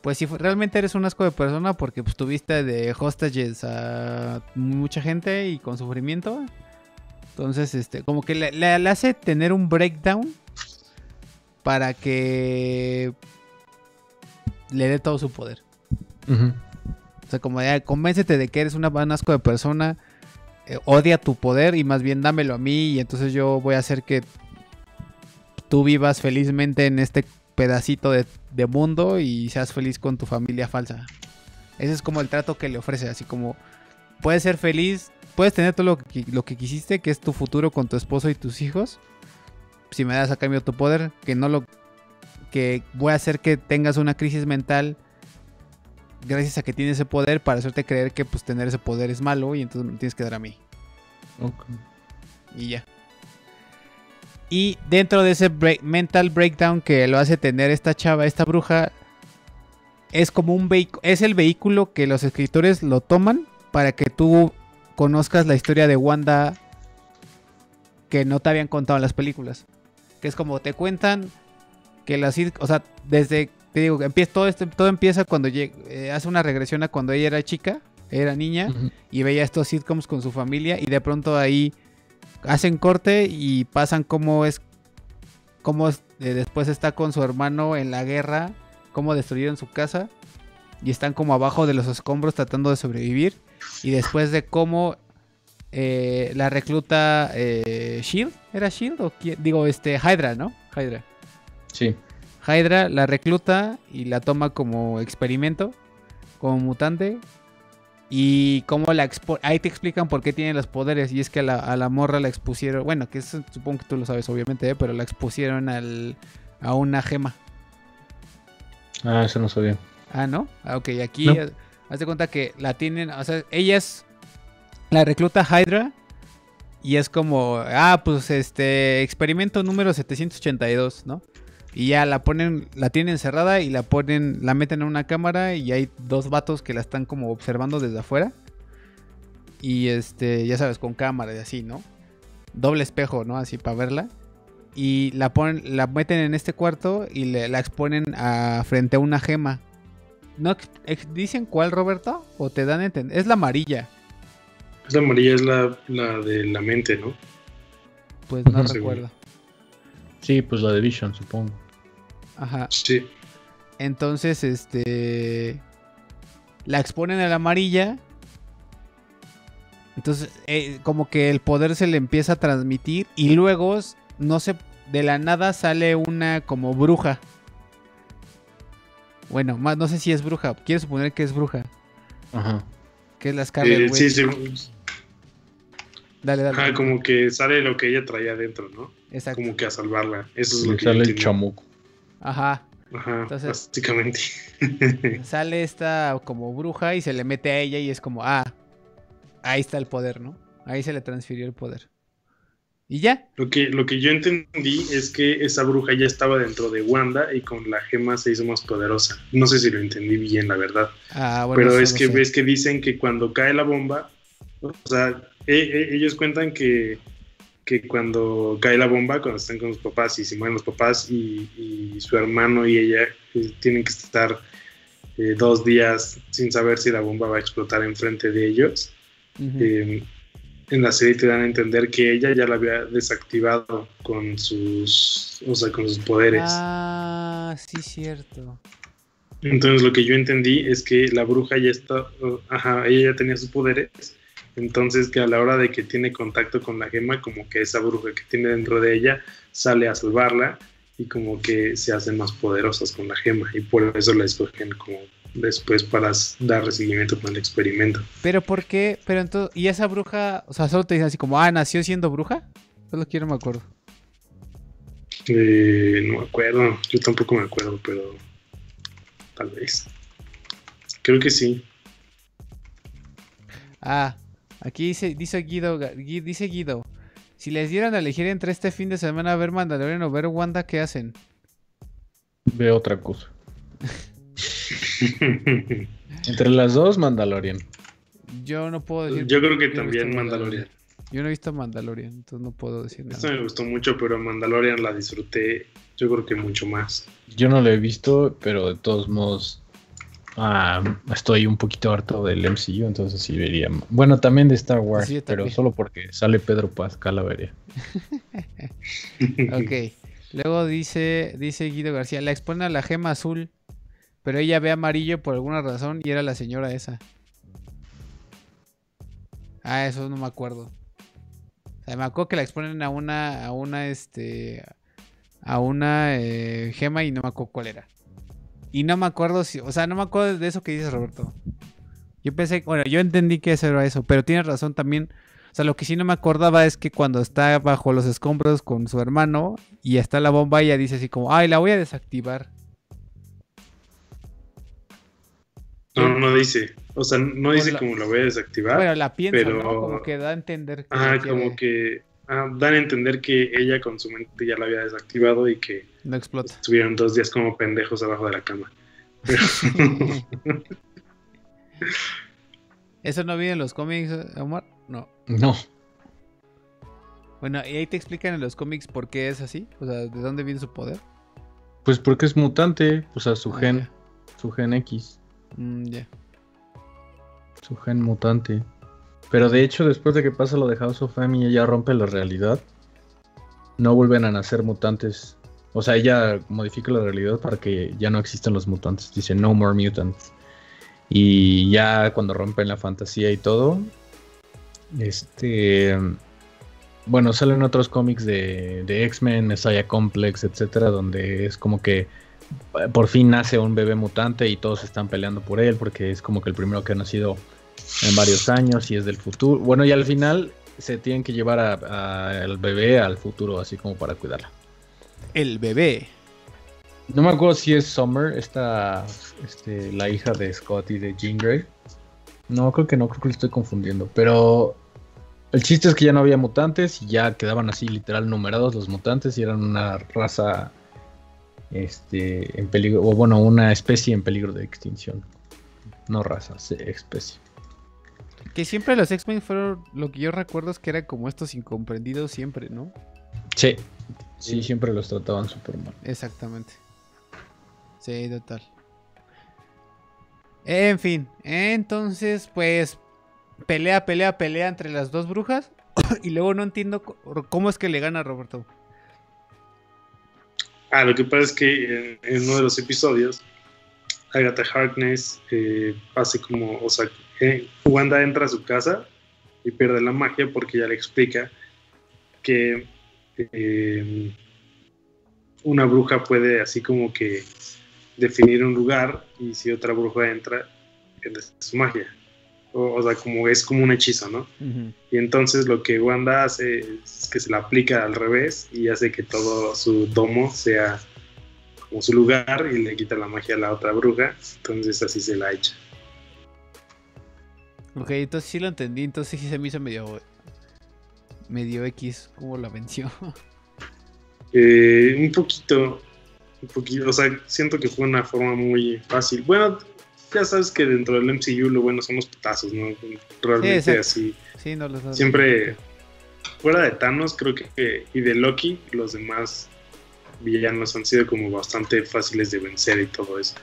Pues si realmente eres un asco de persona porque pues, tuviste de hostages a mucha gente y con sufrimiento. Entonces, este, como que le, hace tener un breakdown para que le dé todo su poder. O sea, como ya convéncete de que eres una, un asco de persona eh, odia tu poder y más bien dámelo a mí y entonces yo voy a hacer que tú vivas felizmente en este pedacito de, mundo y seas feliz con tu familia falsa. Ese es como el trato que le ofrece, así como puedes ser feliz, puedes tener todo lo que, lo que quisiste, que es tu futuro con tu esposo y tus hijos, si me das a cambio tu poder, que no lo que voy a hacer que tengas una crisis mental gracias a que tiene ese poder para hacerte creer que pues tener ese poder es malo y entonces me lo tienes que dar a mí. Y ya. Y dentro de ese mental breakdown que lo hace tener esta chava, esta bruja, es como un es el vehículo que los escritores lo toman para que tú conozcas la historia de Wanda que no te habían contado en las películas. Que es como te cuentan que la o sea, desde te digo, empieza, todo, esto, todo empieza cuando eh, hace una regresión a cuando ella era chica, era niña, y veía estos sitcoms con su familia, y de pronto ahí hacen corte y pasan cómo es, cómo eh, después está con su hermano en la guerra, cómo destruyeron su casa, y están como abajo de los escombros tratando de sobrevivir, y después de cómo eh, la recluta Shield, ¿era Shield o Digo, este, Hydra, ¿no? Hydra. Sí. Hydra la recluta y la toma como experimento, como mutante. Y cómo la ahí te explican por qué tiene los poderes. Y es que a la, morra la expusieron. Bueno, que eso, supongo que tú lo sabes, obviamente, ¿eh? pero la expusieron al, a una gema. Ah, eso no sabía. Ah, ¿no? Ah, ok, aquí haz de cuenta que la tienen. O sea, ella es. La recluta Hydra. Y es como. Ah, pues este. Experimento número 782, ¿no? Y ya la ponen, la tienen cerrada y la ponen, la meten en una cámara y hay dos vatos que la están como observando desde afuera. Y este, ya sabes, con cámara y así, ¿no? Doble espejo, ¿no? Así para verla. Y la ponen, la meten en este cuarto y le, la exponen frente a una gema. ¿No dicen cuál, Roberto? ¿O te dan a entender? Es la amarilla. Es la amarilla, es la, la de la mente, ¿no? Pues no recuerdo. Sí, pues la de Vision, supongo. Ajá. Sí. Entonces, este. La exponen a la amarilla. Entonces, eh, como que el poder se le empieza a transmitir. Y luego, no sé, de la nada sale una como bruja. Bueno, más, no sé si es bruja. Quiero suponer que es bruja. Ajá. Que es la Scarlet eh, Sí, sí. Dale, dale. Ah, como que sale lo que ella traía adentro, ¿no? Exacto. Como que a salvarla. Eso es lo que sale el chamuco. Ajá. Ajá, básicamente. sale esta como bruja y se le mete a ella y es como, ah, ahí está el poder, ¿no? Ahí se le transfirió el poder. ¿Y ya? Lo que, lo que yo entendí es que esa bruja ya estaba dentro de Wanda y con la gema se hizo más poderosa. No sé si lo entendí bien, la verdad. Ah, Pero es que ves que dicen que cuando cae la bomba, o sea, e, e, ellos cuentan que, que, cuando cae la bomba, cuando están con los papás y se mueren los papás y, su hermano y ella eh, tienen que estar eh, dos días sin saber si la bomba va a explotar enfrente de ellos en la serie te dan a entender que ella ya la había desactivado con sus, o sea, con sus poderes. Ah, sí, cierto. Entonces lo que yo entendí es que la bruja ya está, ajá, ella ya tenía sus poderes, entonces que a la hora de que tiene contacto con la gema, como que esa bruja que tiene dentro de ella sale a salvarla y como que se hacen más poderosas con la gema y por eso la escogen como después para dar seguimiento con el experimento. Pero ¿por qué? Pero entonces, ¿y esa bruja, o sea, solo te dicen así como, ah, nació siendo bruja? Solo quiero me acuerdo. Eh, no me acuerdo, yo tampoco me acuerdo, pero tal vez. Creo que sí. Ah, aquí dice, dice Guido, dice Guido, si les dieran a elegir entre este fin de semana ver Mandalorian o ver Wanda, ¿qué hacen? Ve otra cosa. Entre las dos, Mandalorian. Yo no puedo decir. Yo creo que también Mandalorian. Yo no he visto Mandalorian, entonces no puedo decir nada. Esto me gustó mucho, pero Mandalorian la disfruté, yo creo que mucho más. Yo no lo he visto, pero de todos modos ah, estoy un poquito harto del MCU, entonces sí vería. Bueno, también de Star Wars, pero solo porque sale Pedro Pascal la vería. ok. Luego dice, dice Guido García, la expone a la gema azul pero ella ve amarillo por alguna razón y era la señora esa. Ah, eso no me acuerdo. O sea, me acuerdo que la exponen a una, a una, este, a una eh, gema y no me acuerdo cuál era. Y no me acuerdo si, o sea, no me acuerdo de eso que dices, Roberto. Yo pensé, bueno, yo entendí que eso era eso, pero tienes razón también. O sea, lo que sí no me acordaba es que cuando está bajo los escombros con su hermano y está la bomba, ella dice así como, ay, la voy a desactivar. No, no dice. O sea, no dice cómo la voy a desactivar. Bueno, la piensa, pero... Como que da a entender que. Ah, como que. Ah, dan a entender que ella con su mente ya la había desactivado y que. No explota. Estuvieron dos días como pendejos abajo de la cama. ¿Eso no viene en los cómics, Omar? No. No. Bueno, ¿y ahí te explican en los cómics por qué es así? O sea, ¿de dónde viene su poder? Pues porque es mutante, o sea, su ah, gen, su gen X. Mm, ya. Su gen mutante. Pero de hecho, después de que pasa lo de House of M y ella rompe la realidad, no vuelven a nacer mutantes. O sea, ella modifica la realidad para que ya no existan los mutantes. Dice no more mutants. Y ya cuando rompen la fantasía y todo, este. Bueno, salen otros cómics de, de X-Men, Messiah Complex, etcétera, donde es como que por fin nace un bebé mutante y todos están peleando por él porque es como que el primero que ha nacido en varios años y es del futuro. Bueno, y al final se tienen que llevar al bebé al futuro así como para cuidarla. El bebé. No me acuerdo si es Summer, esta, este, la hija de Scott y de Jean Grey. No, creo que no, creo que lo estoy confundiendo. Pero el chiste es que ya no había mutantes y ya quedaban así literal numerados los mutantes y eran una raza este, en peligro, o bueno, una especie en peligro de extinción. No raza, especie. Que siempre los X-Men fueron, lo que yo recuerdo es que eran como estos incomprendidos siempre, ¿no? Sí, sí, siempre los trataban súper mal. Exactamente. Sí, total. En fin, entonces, pues, pelea, pelea, pelea entre las dos brujas. y luego no entiendo cómo es que le gana a Roberto. Ah, lo que pasa es que en, uno de los episodios, Agatha Harkness eh, hace como, o sea, eh, Wanda entra a su casa y pierde la magia porque ya le explica que eh, una bruja puede así como que definir un lugar y si otra bruja entra, es su magia. O, sea, como es como un hechizo, ¿no? Y entonces lo que Wanda hace es que se la aplica al revés y hace que todo su domo sea como su lugar y le quita la magia a la otra bruja. Entonces así se la echa. Ok, entonces sí lo entendí. Entonces sí se me hizo medio. medio X cómo la venció. Eh, un poquito, un poquito, o sea, siento que fue una forma muy fácil. Bueno, ya sabes que dentro del MCU lo bueno son los putazos, ¿no? Realmente así. Sí, no los Siempre, fuera de Thanos, creo que, y de Loki, los demás villanos han sido como bastante fáciles de vencer y todo eso.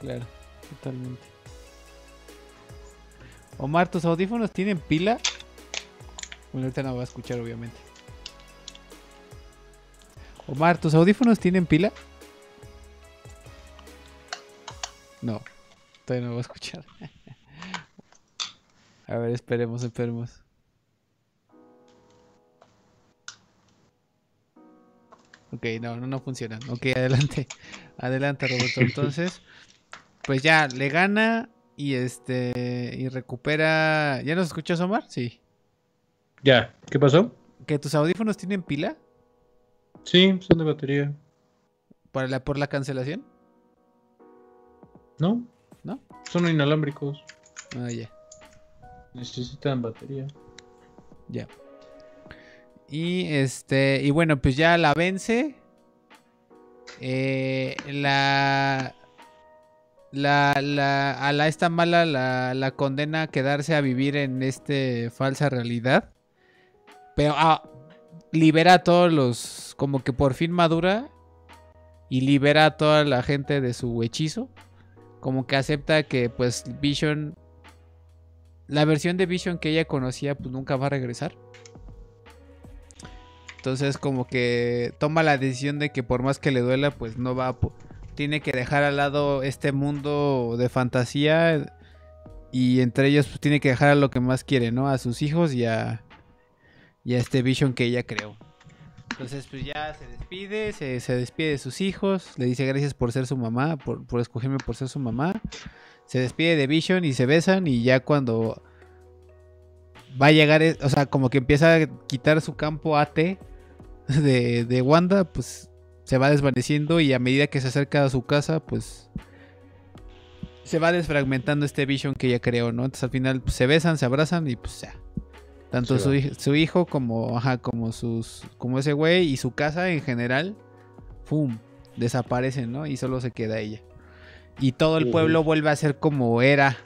Claro, totalmente. Omar, ¿tus audífonos tienen pila? Bueno, ahorita no va a escuchar, obviamente. Omar, ¿tus audífonos tienen pila? No, todavía no va a escuchar. a ver, esperemos, esperemos. Ok, no, no, no funcionan. Ok, adelante. Adelante, Roberto. Entonces, pues ya, le gana y este. Y recupera. ¿Ya nos escuchas, Omar? Sí. Ya, ¿qué pasó? ¿Que tus audífonos tienen pila? Sí, son de batería. ¿Por la, por la cancelación? No. Son inalámbricos. Ah, ya. Necesitan batería. Ya. Y este. Y bueno, pues ya la vence. Eh, la, la, la, a la esta mala la, la, condena a quedarse a vivir en este falsa realidad. Pero ah, libera a todos los, como que por fin madura y libera a toda la gente de su hechizo. Como que acepta que pues Vision, la versión de Vision que ella conocía pues nunca va a regresar. Entonces como que toma la decisión de que por más que le duela pues no va a... Tiene que dejar al lado este mundo de fantasía y entre ellos pues tiene que dejar a lo que más quiere, ¿no? A sus hijos y a, y a este Vision que ella creó. Entonces, pues ya se despide, se, despide de sus hijos, le dice gracias por ser su mamá, por, escogerme por ser su mamá. Se despide de Vision y se besan y ya cuando va a llegar, o sea, como que empieza a quitar su campo AT de, de Wanda, pues se va desvaneciendo y a medida que se acerca a su casa, pues se va desfragmentando este Vision que ella creó, ¿no? Entonces al final pues, se besan, se abrazan y pues ya. Tanto su, hijo como, ajá, como sus, como ese güey y su casa en general, ¡fum! Desaparecen, ¿no? Y solo se queda ella. Y todo el pueblo vuelve a ser como era.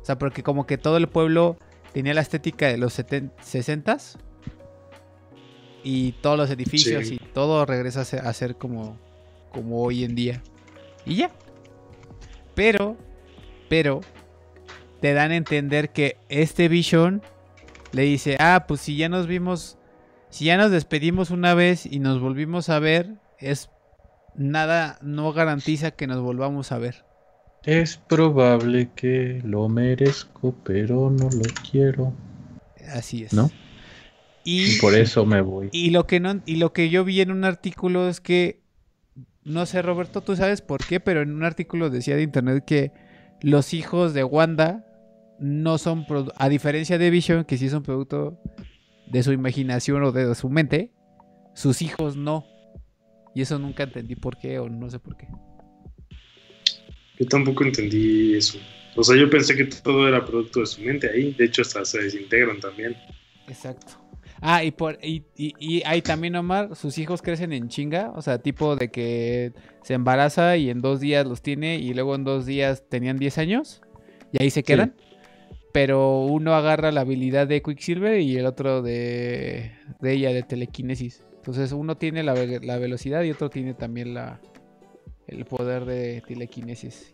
O sea, porque como que todo el pueblo tenía la estética de los 60s. Y todos los edificios y todo regresa a ser, como, como hoy en día. Y ya. Pero, pero, te dan a entender que este Vision le dice, ah, pues si ya nos vimos, si ya nos despedimos una vez y nos volvimos a ver, es nada, no garantiza que nos volvamos a ver. Es probable que lo merezco, pero no lo quiero. Así es. ¿No? Y, por eso me voy. Y lo que no, y lo que yo vi en un artículo es que no sé, Roberto, tú sabes por qué, pero en un artículo decía de internet que los hijos de Wanda no son, a diferencia de Vision, que sí son producto de su imaginación o de su mente, sus hijos no. Y eso nunca entendí por qué o no sé por qué. Yo tampoco entendí eso. O sea, yo pensé que todo era producto de su mente ahí. De hecho, hasta se desintegran también. Exacto. Ah, y, por, y, y, y ahí también, Omar, sus hijos crecen en chinga. O sea, tipo de que se embaraza y en dos días los tiene y luego en dos días tenían 10 años. Y ahí se quedan pero uno agarra la habilidad de Quicksilver y el otro de, de ella, de telequinesis. Entonces uno tiene la, velocidad y otro tiene también la, el poder de telequinesis.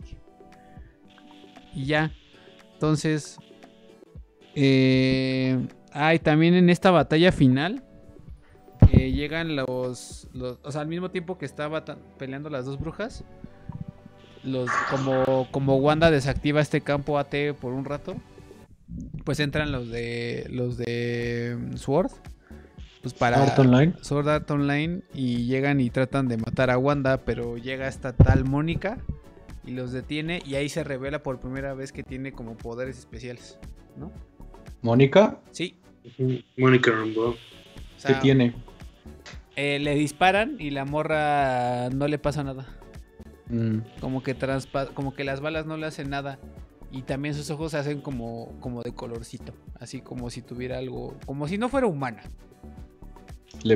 Y ya. Entonces... Eh, ah, también en esta batalla final llegan los, los, O sea, al mismo tiempo que estaba peleando las dos brujas, los como, como Wanda desactiva este campo AT por un rato pues entran los de los de Sword pues para Sword Online. Sword Art Online y llegan y tratan de matar a Wanda, pero llega esta tal Mónica y los detiene y ahí se revela por primera vez que tiene como poderes especiales, ¿no? ¿Mónica? Sí. Mónica Rambo. ¿Qué tiene? Eh, le disparan y la morra no le pasa nada. Mm. Como que como que las balas no le hacen nada. Y también sus ojos se hacen como, como de colorcito. Así como si tuviera algo. Como si no fuera humana.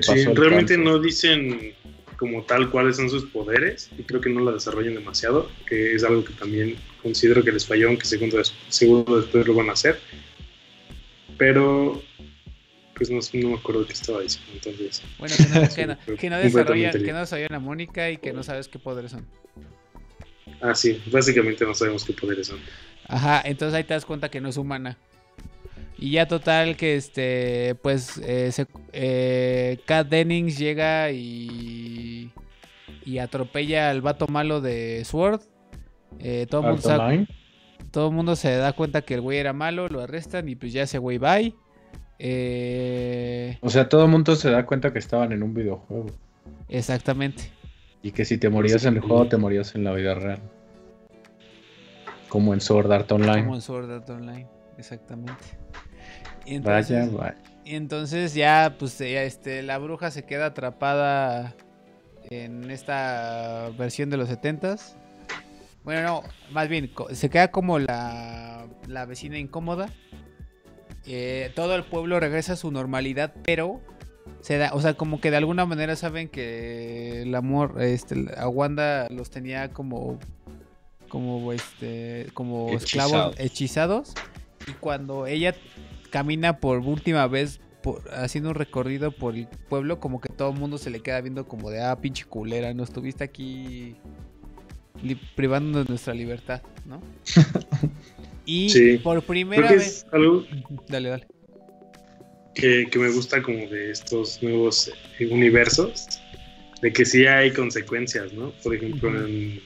sí, realmente no dicen como tal cuáles son sus poderes. Y creo que no la desarrollan demasiado. Que es algo que también considero que les falló, aunque seguro, seguro después lo van a hacer. Pero pues no, no, me acuerdo qué estaba diciendo. Entonces, bueno, que no, que no, que no desarrollan, que no desarrollan a Mónica y que no sabes qué poderes son. Ah, sí, básicamente no sabemos qué poderes son. Ajá, entonces ahí te das cuenta que no es humana. Y ya total que este, pues, eh, eh, Kat Dennings llega y, y atropella al vato malo de Sword. Eh, todo, mundo todo el mundo se da cuenta que el güey era malo, lo arrestan y pues ya ese güey va. O sea, todo el mundo se da cuenta que estaban en un videojuego. Exactamente. Y que si te morías en el juego, te morías en la vida real. Como en Sword Art Online. Como en Sword Art Online, exactamente. Y entonces, vaya, Y entonces ya, pues, este, la bruja se queda atrapada en esta versión de los 70s. Bueno, no, más bien, se queda como la, la vecina incómoda. Eh, todo el pueblo regresa a su normalidad, pero se da, o sea, como que de alguna manera saben que el amor, este, a Wanda los tenía como, como, este, como esclavos hechizados. Y cuando ella camina por última vez por, haciendo un recorrido por el pueblo, como que todo el mundo se le queda viendo como de, ah, pinche culera, no estuviste aquí privándonos de nuestra libertad, ¿no? y por primera vez... Dale, dale que, me gusta como de estos nuevos eh, universos, de que sí hay consecuencias, ¿no? Por ejemplo, en,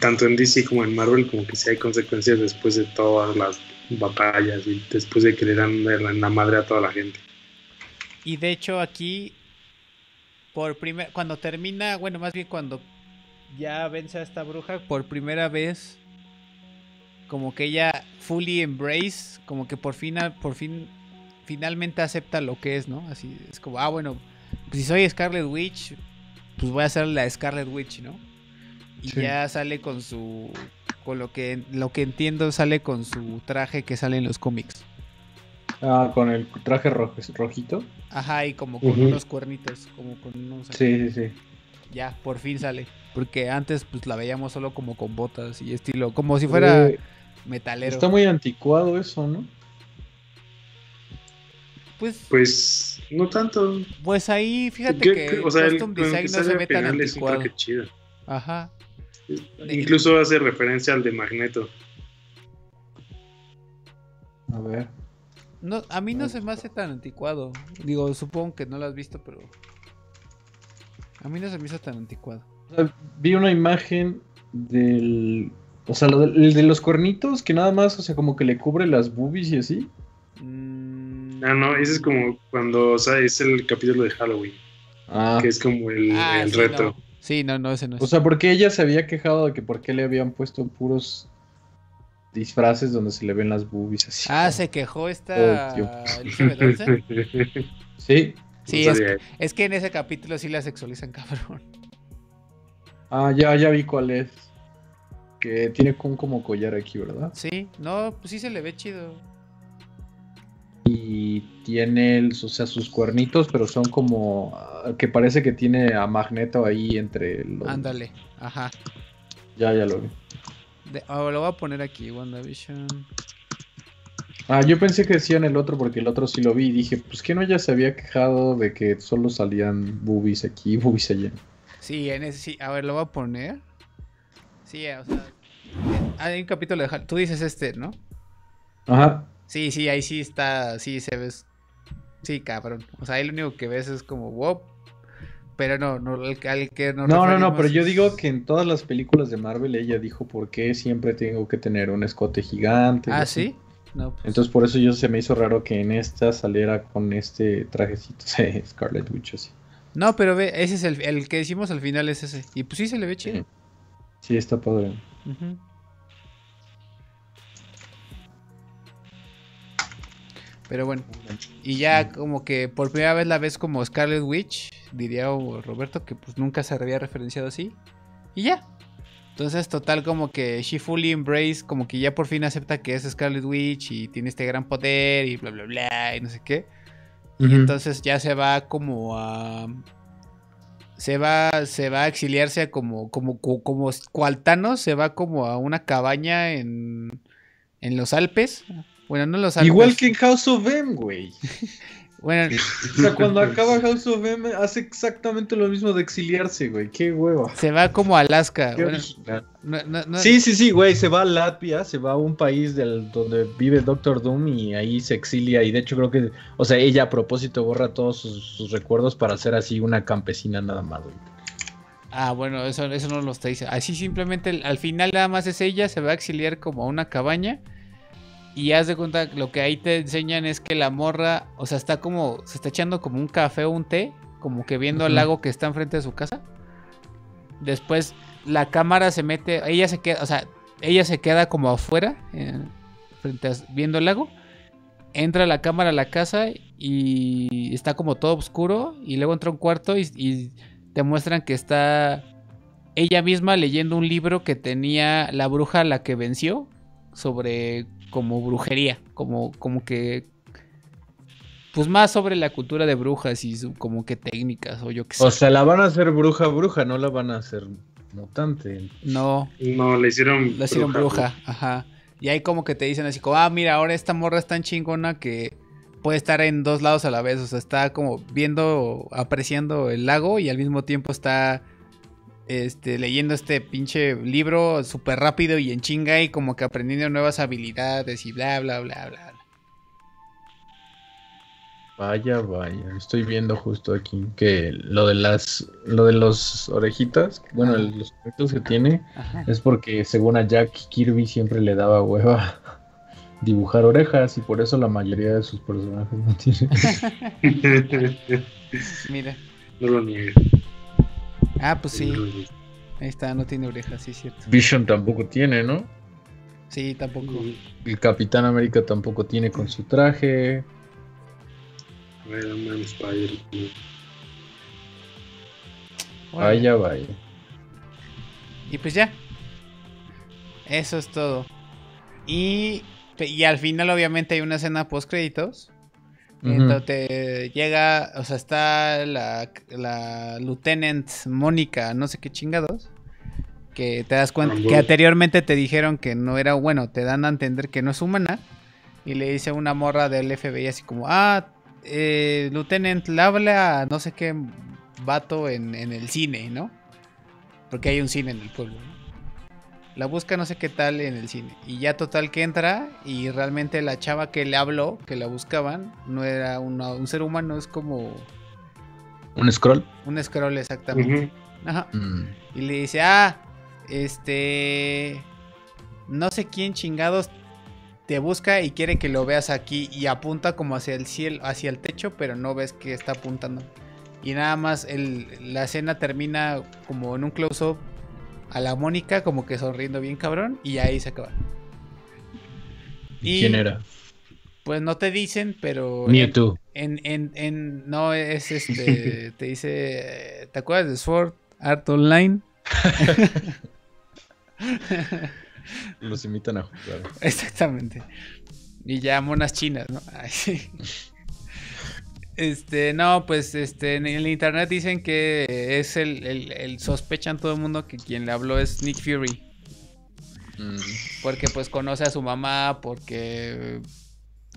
tanto en DC como en Marvel, como que sí hay consecuencias después de todas las batallas y después de que le dan la madre a toda la gente. Y de hecho aquí, por primer, cuando termina, bueno, más bien cuando ya vence a esta bruja, por primera vez como que ella fully embrace, como que por fin, por fin, finalmente acepta lo que es, ¿no? Así es como, ah, bueno, pues si soy Scarlet Witch, pues voy a ser la Scarlet Witch, ¿no? Y ya sale con su, con lo que, lo que entiendo, sale con su traje que sale en los cómics. Ah, con el traje rojito. Ajá, y como con unos cuernitos, como con unos... Sí, sí, sí. Ya, por fin sale. Porque antes pues la veíamos solo como con botas y estilo, como si fuera metalero. Está muy anticuado eso, ¿no? Pues, pues no tanto. Pues ahí, fíjate que, o sea, custom design no se ve tan anticuado. Chido. Ajá. Incluso hace referencia al de Magneto. A ver. No, a mí no se me hace tan anticuado. Digo, supongo que no lo has visto, pero. A mí no se me hizo tan anticuado. vi una imagen del o sea, lo de, el de los cuernitos, que nada más, o sea, como que le cubre las boobies y así. Mm. Ah, no, ese es como cuando, o sea, es el capítulo de Halloween. Ah. Que es como el, ah, reto. Sí, no, no, ese no es. O sea, porque ella se había quejado de que por qué le habían puesto puros disfraces donde se le ven las boobies así. Ah, se quejó esta sí. Sí, es, es, que en ese capítulo sí la sexualizan, cabrón. Ah, ya, ya vi cuál es tiene un como collar aquí, ¿verdad? Sí, no, pues sí se le ve chido. Y tiene, el, o sea, sus cuernitos, pero son como ah, que parece que tiene a Magneto ahí entre los. Ándale, ajá. Ya, ya lo vi. Oh, lo voy a poner aquí, WandaVision. Ah, yo pensé que decían el otro porque el otro sí lo vi y dije, pues que no ya se había quejado de que solo salían boobies aquí y boobies allá. Sí, en ese sí. A ver, lo voy a poner. Sí, o sea, hay un capítulo de Tú dices este, ¿no? Ajá. Sí, sí, ahí sí está, sí se ves. Sí, cabrón. O sea, ahí lo único que ves es como wow. Pero no, no, al, que no. No, no, no, pero yo digo que en todas las películas de Marvel ella dijo por qué siempre tengo que tener un escote gigante. Ah, sí. No, pues... Entonces por eso yo se me hizo raro que en esta saliera con este trajecito de Scarlet Witch así. No, pero ve, ese es el, el que decimos al final es ese. Y pues sí se le ve chido. Sí, está padre. Pero bueno, y ya como que por primera vez la ves como Scarlet Witch, diría Roberto, que pues nunca se había referenciado así. Y ya. Entonces, total, como que she fully embrace, como que ya por fin acepta que es Scarlet Witch y tiene este gran poder y bla, bla, bla, y no sé qué. Y entonces ya se va como a. Se va, se va a exiliarse como, como, como, cualtano, se va como a una cabaña en, en los Alpes. Bueno, no en los Alpes. Igual que en House of M, güey. Bueno, o sea, cuando acaba House of M hace exactamente lo mismo de exiliarse, güey. Qué huevo. Se va como a Alaska. Sí, sí, sí, güey. Se va a Latvia, se va a un país del, donde vive Doctor Doom y ahí se exilia. Y de hecho creo que, o sea, ella a propósito borra todos sus, recuerdos para hacer así una campesina nada más, güey. Ah, bueno, eso, eso no lo está diciendo. Así simplemente al final nada más es ella, se va a exiliar como a una cabaña y haz de cuenta, lo que ahí te enseñan es que la morra, o sea, está como, se está echando como un café o un té, como que viendo el lago que está enfrente de su casa. Después la cámara se mete, ella se queda, o sea, ella se queda como afuera, frente a, viendo el lago. Entra la cámara a la casa y está como todo oscuro. Y luego entra un cuarto y, y te muestran que está ella misma leyendo un libro que tenía la bruja a la que venció sobre como brujería, como, como que pues más sobre la cultura de brujas y como que técnicas o yo qué sé. O sea, la van a hacer bruja bruja, no la van a hacer mutante. No. No, le hicieron Le hicieron bruja, ajá. Y ahí como que te dicen así como, ah, mira, ahora esta morra es tan chingona que puede estar en dos lados a la vez. O sea, está como viendo, apreciando el lago y al mismo tiempo está este, leyendo este pinche libro súper rápido y en chinga y como que aprendiendo nuevas habilidades y bla, bla, bla, bla. Vaya, vaya, estoy viendo justo aquí que lo de las, lo de los orejitas, bueno, los efectos que tiene es porque según a Jack Kirby siempre le daba hueva dibujar orejas y por eso la mayoría de sus personajes no tienen. Mira. No lo niegues. Ah, pues sí. Ahí está, no tiene orejas, sí, cierto. Vision tampoco tiene, ¿no? Sí, tampoco. El Capitán América tampoco tiene con su traje. Iron Man, Spider. Vaya, vaya. Y pues ya. Eso es todo. Y, y al final, obviamente, hay una escena post créditos entonces llega, o sea, está la, la Lieutenant Mónica, no sé qué chingados. Que te das cuenta que anteriormente te dijeron que no era bueno, te dan a entender que no es humana. Y le dice una morra del FBI así como, ah, eh, Lieutenant, le habla a no sé qué vato en, en el cine, ¿no? Porque hay un cine en el pueblo. ¿no? La busca no sé qué tal en el cine. Y ya total que entra y realmente la chava que le habló, que la buscaban, no era un ser humano, es como... ¿Un scroll? Un scroll, exactamente. Ajá. Mm. Y le dice, ah, este... No sé quién chingados te busca y quiere que lo veas aquí y apunta como hacia el cielo, hacia el techo, pero no ves que está apuntando. Y nada más el, la escena termina como en un close-up a la Mónica como que sonriendo bien cabrón y ahí se acaba. ¿Y quién era? Pues no te dicen, pero... Mewtwo. En, en, en, no, es este, te dice, ¿te acuerdas de Sword Art Online? Los invitan a jugar. Exactamente. Y ya monas chinas, ¿no? Ay, sí. Este, no, pues este, en el internet dicen que es el, el, sospechan todo el mundo que quien le habló es Nick Fury. Mm. Porque pues conoce a su mamá, porque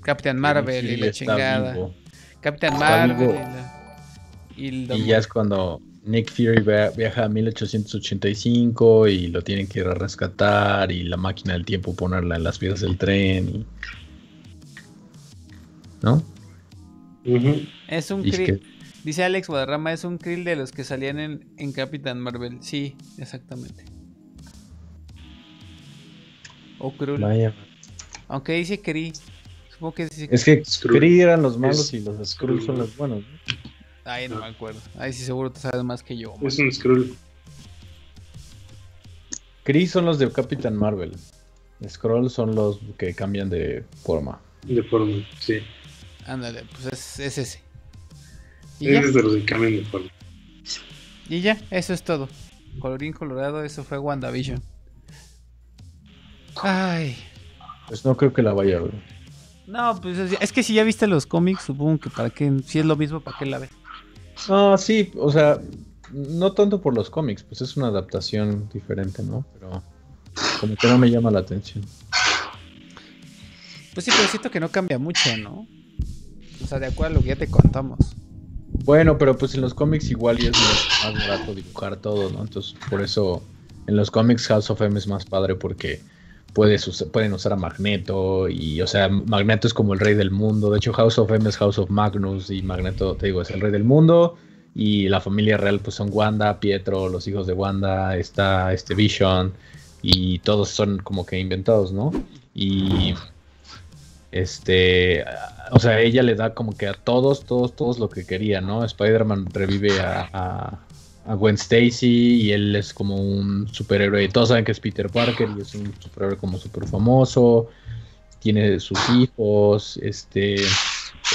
Captain Marvel y la chingada. Captain Marvel y, ya es cuando Nick Fury viaja a 1885 y lo tienen que ir a rescatar y la máquina del tiempo ponerla en las vías del tren. ¿No? Es un krill. Dice Alex Guadarrama, es un krill de los que salían en, en Capitán Marvel. Sí, exactamente. O Krull. Aunque dice Kree. Supongo que dice Es que Kree eran los malos y los Skrull son los buenos. Ay, no me acuerdo. Ay, sí, seguro te sabes más que yo. Es un Skrull. Kree son los de Capitán Marvel. Skrull son los que cambian de forma. De forma, sí. Ándale, pues es, ese. ¿Y es de los que cambian de forma. Y ya, eso es todo. colorín colorado, eso fue WandaVision. Ay. Pues no creo que la vaya a ver. No, pues es que si ya viste los cómics, supongo que para qué, si es lo mismo, ¿para qué la ves? Ah, sí, o sea, no tanto por los cómics, pues es una adaptación diferente, ¿no? Pero como que no me llama la atención. Pues sí, pero siento que no cambia mucho, ¿no? O sea, de acuerdo a lo que ya te contamos. Bueno, pero pues en los cómics igual ya es más, barato dibujar todo, ¿no? Entonces, por eso en los cómics House of M es más padre porque puedes, pueden usar a Magneto y, o sea, Magneto es como el rey del mundo. De hecho, House of M es House of Magnus y Magneto, te digo, es el rey del mundo. Y la familia real pues son Wanda, Pietro, los hijos de Wanda, está este Vision y todos son como que inventados, ¿no? Y este, o sea, ella le da como que a todos, todos, todos lo que quería, ¿no? Spider-Man revive a, a, Gwen Stacy y él es como un superhéroe. Todos saben que es Peter Parker y es un superhéroe como súper famoso. Tiene sus hijos, este,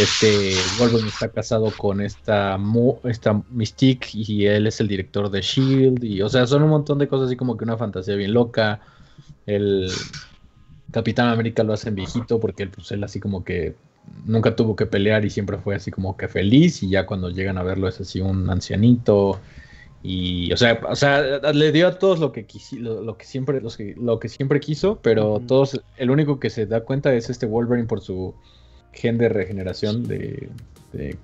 este Wolverine está casado con esta, esta Mystique y él es el director de Shield y, o sea, son un montón de cosas así como que una fantasía bien loca. El, Capitán América lo hacen viejito porque pues, él así como que nunca tuvo que pelear y siempre fue así como que feliz y ya cuando llegan a verlo es así un ancianito y o sea, o sea, le dio a todos lo que lo, que siempre lo que siempre quiso, pero todos el único que se da cuenta es este Wolverine por su gen de regeneración de, de,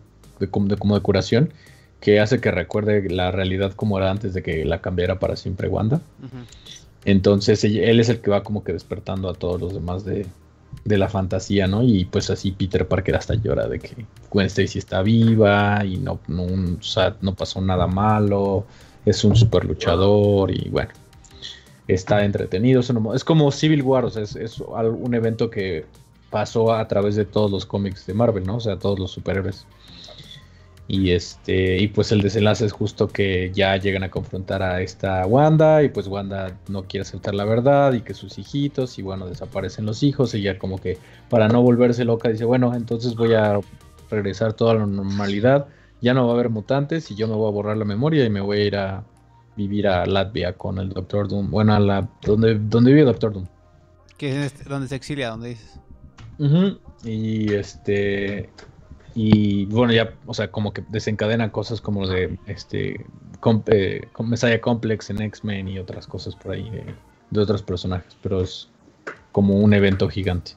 como, de, curación que hace que recuerde la realidad como era antes de que la cambiara para siempre Wanda. Entonces él es el que va como que despertando a todos los demás de, la fantasía, ¿no? Y pues así Peter Parker hasta llora de que Gwen Stacy está viva y no, no, pasó nada malo, es un super luchador y bueno, está entretenido. Es como Civil War, o sea, es, es un evento que pasó a través de todos los cómics de Marvel, ¿no? O sea, todos los superhéroes. Y este, y pues el desenlace es justo que ya llegan a confrontar a esta Wanda, y pues Wanda no quiere aceptar la verdad, y que sus hijitos, y bueno, desaparecen los hijos, y ya como que para no volverse loca dice, bueno, entonces voy a regresar toda la normalidad, ya no va a haber mutantes, y yo me voy a borrar la memoria y me voy a ir a vivir a Latvia con el Doctor Doom. Bueno, a la donde, donde vive Doctor Doom. Que es este, donde se exilia, donde dices. Y este y bueno, ya, o sea, como que desencadena cosas como de este eh, Messiah Complex en X-Men y otras cosas por ahí de, otros personajes, pero es como un evento gigante.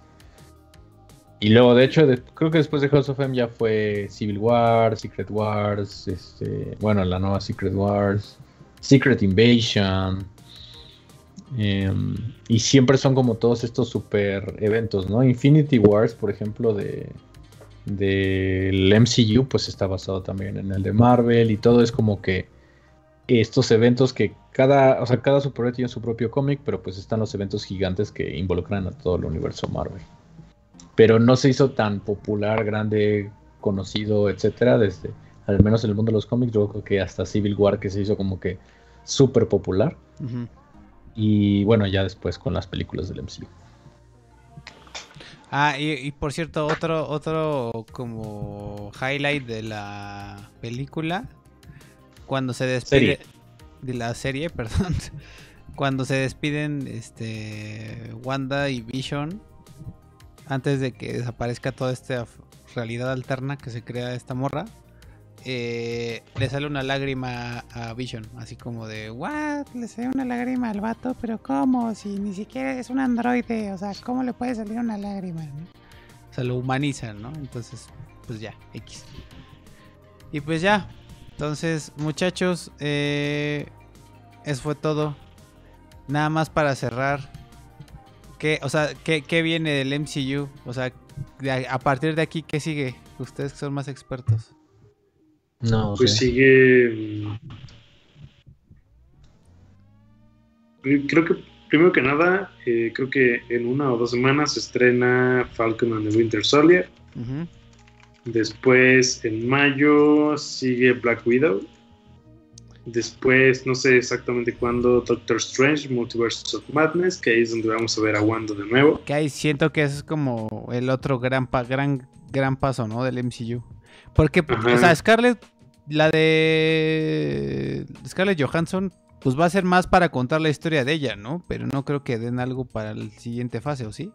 Y luego, de hecho, creo que después de House of M ya fue Civil War, Secret Wars, este, bueno, la nueva Secret Wars, Secret Invasion. Em, y siempre son como todos estos super eventos, ¿no? Infinity Wars, por ejemplo, de, del MCU, pues está basado también en el de Marvel y todo es como que estos eventos que cada, o sea, cada superhéroe tiene su propio cómic, pero pues están los eventos gigantes que involucran a todo el universo Marvel. Pero no se hizo tan popular, grande, conocido, etcétera, desde al menos en el mundo de los cómics, yo creo que hasta Civil War que se hizo como que súper popular. Y bueno, ya después con las películas del MCU. Ah, y, por cierto, otro, otro como highlight de la película, cuando se despide de la serie, perdón, cuando se despiden este Wanda y Vision antes de que desaparezca toda esta realidad alterna que se crea esta morra eh, le sale una lágrima a Vision, así como de, ¿what? Le sale una lágrima al vato, pero ¿cómo? Si ni siquiera es un androide, o sea, ¿cómo le puede salir una lágrima? O sea, lo humanizan, ¿no? Entonces, pues ya, X. Y pues ya, entonces, muchachos, eh, eso fue todo. Nada más para cerrar. ¿Qué, o sea, ¿qué, qué viene del MCU? O sea, a partir de aquí, ¿qué sigue? Ustedes que son más expertos. No. Pues sigue. Mm, creo que, primero que nada, eh, creo que en una o dos semanas se estrena Falcon and the Winter Soldier. Después, en mayo, sigue Black Widow. Después, no sé exactamente cuándo, Doctor Strange, Multiverse of Madness, que ahí es donde vamos a ver a Wanda de nuevo. Que ahí siento que es como el otro gran, gran, gran paso, ¿no? Del MCU. Porque, o sea, Scarlett la de Scarlett Johansson pues va a ser más para contar la historia de ella, ¿no? Pero no creo que den algo para la siguiente fase, ¿o sí?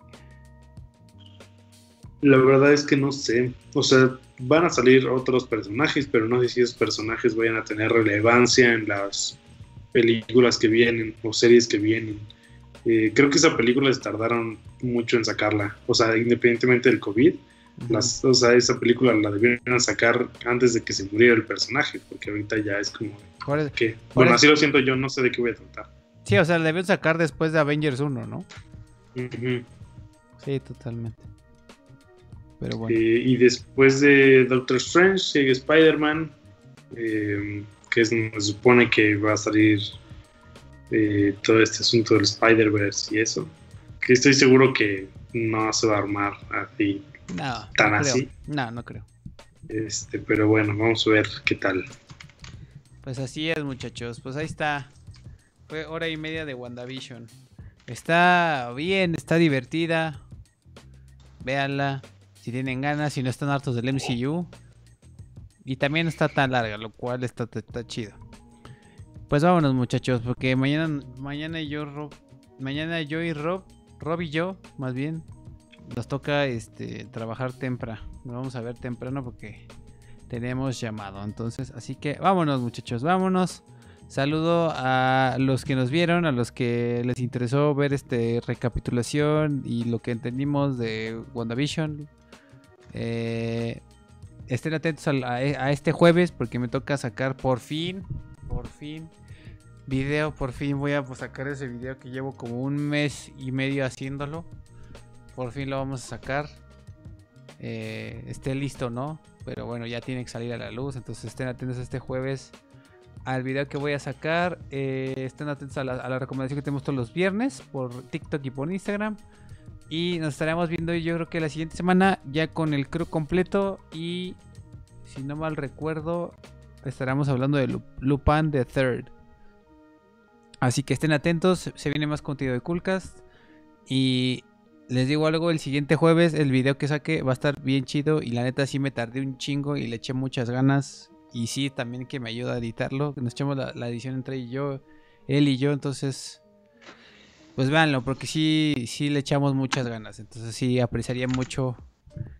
La verdad es que no sé. O sea, van a salir otros personajes, pero no sé si esos personajes vayan a tener relevancia en las películas que vienen o series que vienen. Eh, creo que esa película les tardaron mucho en sacarla. O sea, independientemente del COVID, las, o sea, esa película la debieron sacar antes de que se muriera el personaje, porque ahorita ya es como que, bueno, así lo siento yo, no sé de qué voy a tratar. Sí, o sea, la debieron sacar después de Avengers 1, ¿no? Sí, totalmente. Pero bueno. Eh, y después de Doctor Strange sigue Spider-Man, eh, que se supone que va a salir eh, todo este asunto del Spider-Verse y eso. Que estoy seguro que no se va a armar así no, tan así. No, no creo. Este, pero bueno, vamos a ver qué tal. Pues así es, muchachos. Pues ahí está. Fue hora y media de WandaVision. Está bien, está divertida. Véanla. Si tienen ganas, si no están hartos del MCU. Y también no está tan larga, lo cual está, está, chido. Pues vámonos, muchachos, porque mañana, mañana yo, Rob, mañana yo y Rob, Rob y yo, más bien, nos toca este trabajar temprano. Nos vamos a ver temprano porque tenemos llamado. Entonces, así que vámonos, muchachos, vámonos. Saludo a los que nos vieron, a los que les interesó ver este recapitulación y lo que entendimos de WandaVision. Eh, estén atentos a, este jueves porque me toca sacar por fin, por fin, video. Por fin voy a pues, sacar ese video que llevo como un mes y medio haciéndolo. Por fin lo vamos a sacar. Eh, esté listo, ¿no? Pero bueno, ya tiene que salir a la luz. Entonces estén atentos este jueves al video que voy a sacar. Eh, estén atentos a la, recomendación que tenemos todos los viernes por TikTok y por Instagram. Y nos estaremos viendo yo creo que la siguiente semana ya con el crew completo. Y si no mal recuerdo, estaremos hablando de Lupin the Third. Así que estén atentos, se viene más contenido de Coolcast. Y les digo algo, el siguiente jueves el video que saque va a estar bien chido y la neta sí me tardé un chingo y le eché muchas ganas y sí también que me ayuda a editarlo, nos echamos la, edición entre yo, él y yo, entonces pues véanlo porque sí, sí le echamos muchas ganas, entonces sí apreciaría mucho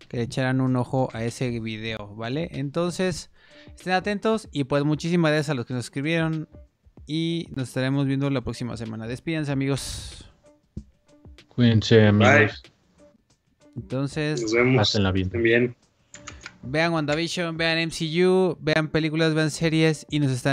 que le echaran un ojo a ese video, ¿vale? Entonces estén atentos y pues muchísimas gracias a los que nos escribieron y nos estaremos viendo la próxima semana. Despídense amigos. Cuídense, amigos. Entonces, nos vemos. Bien. Vean WandaVision, vean MCU, vean películas, vean series y nos están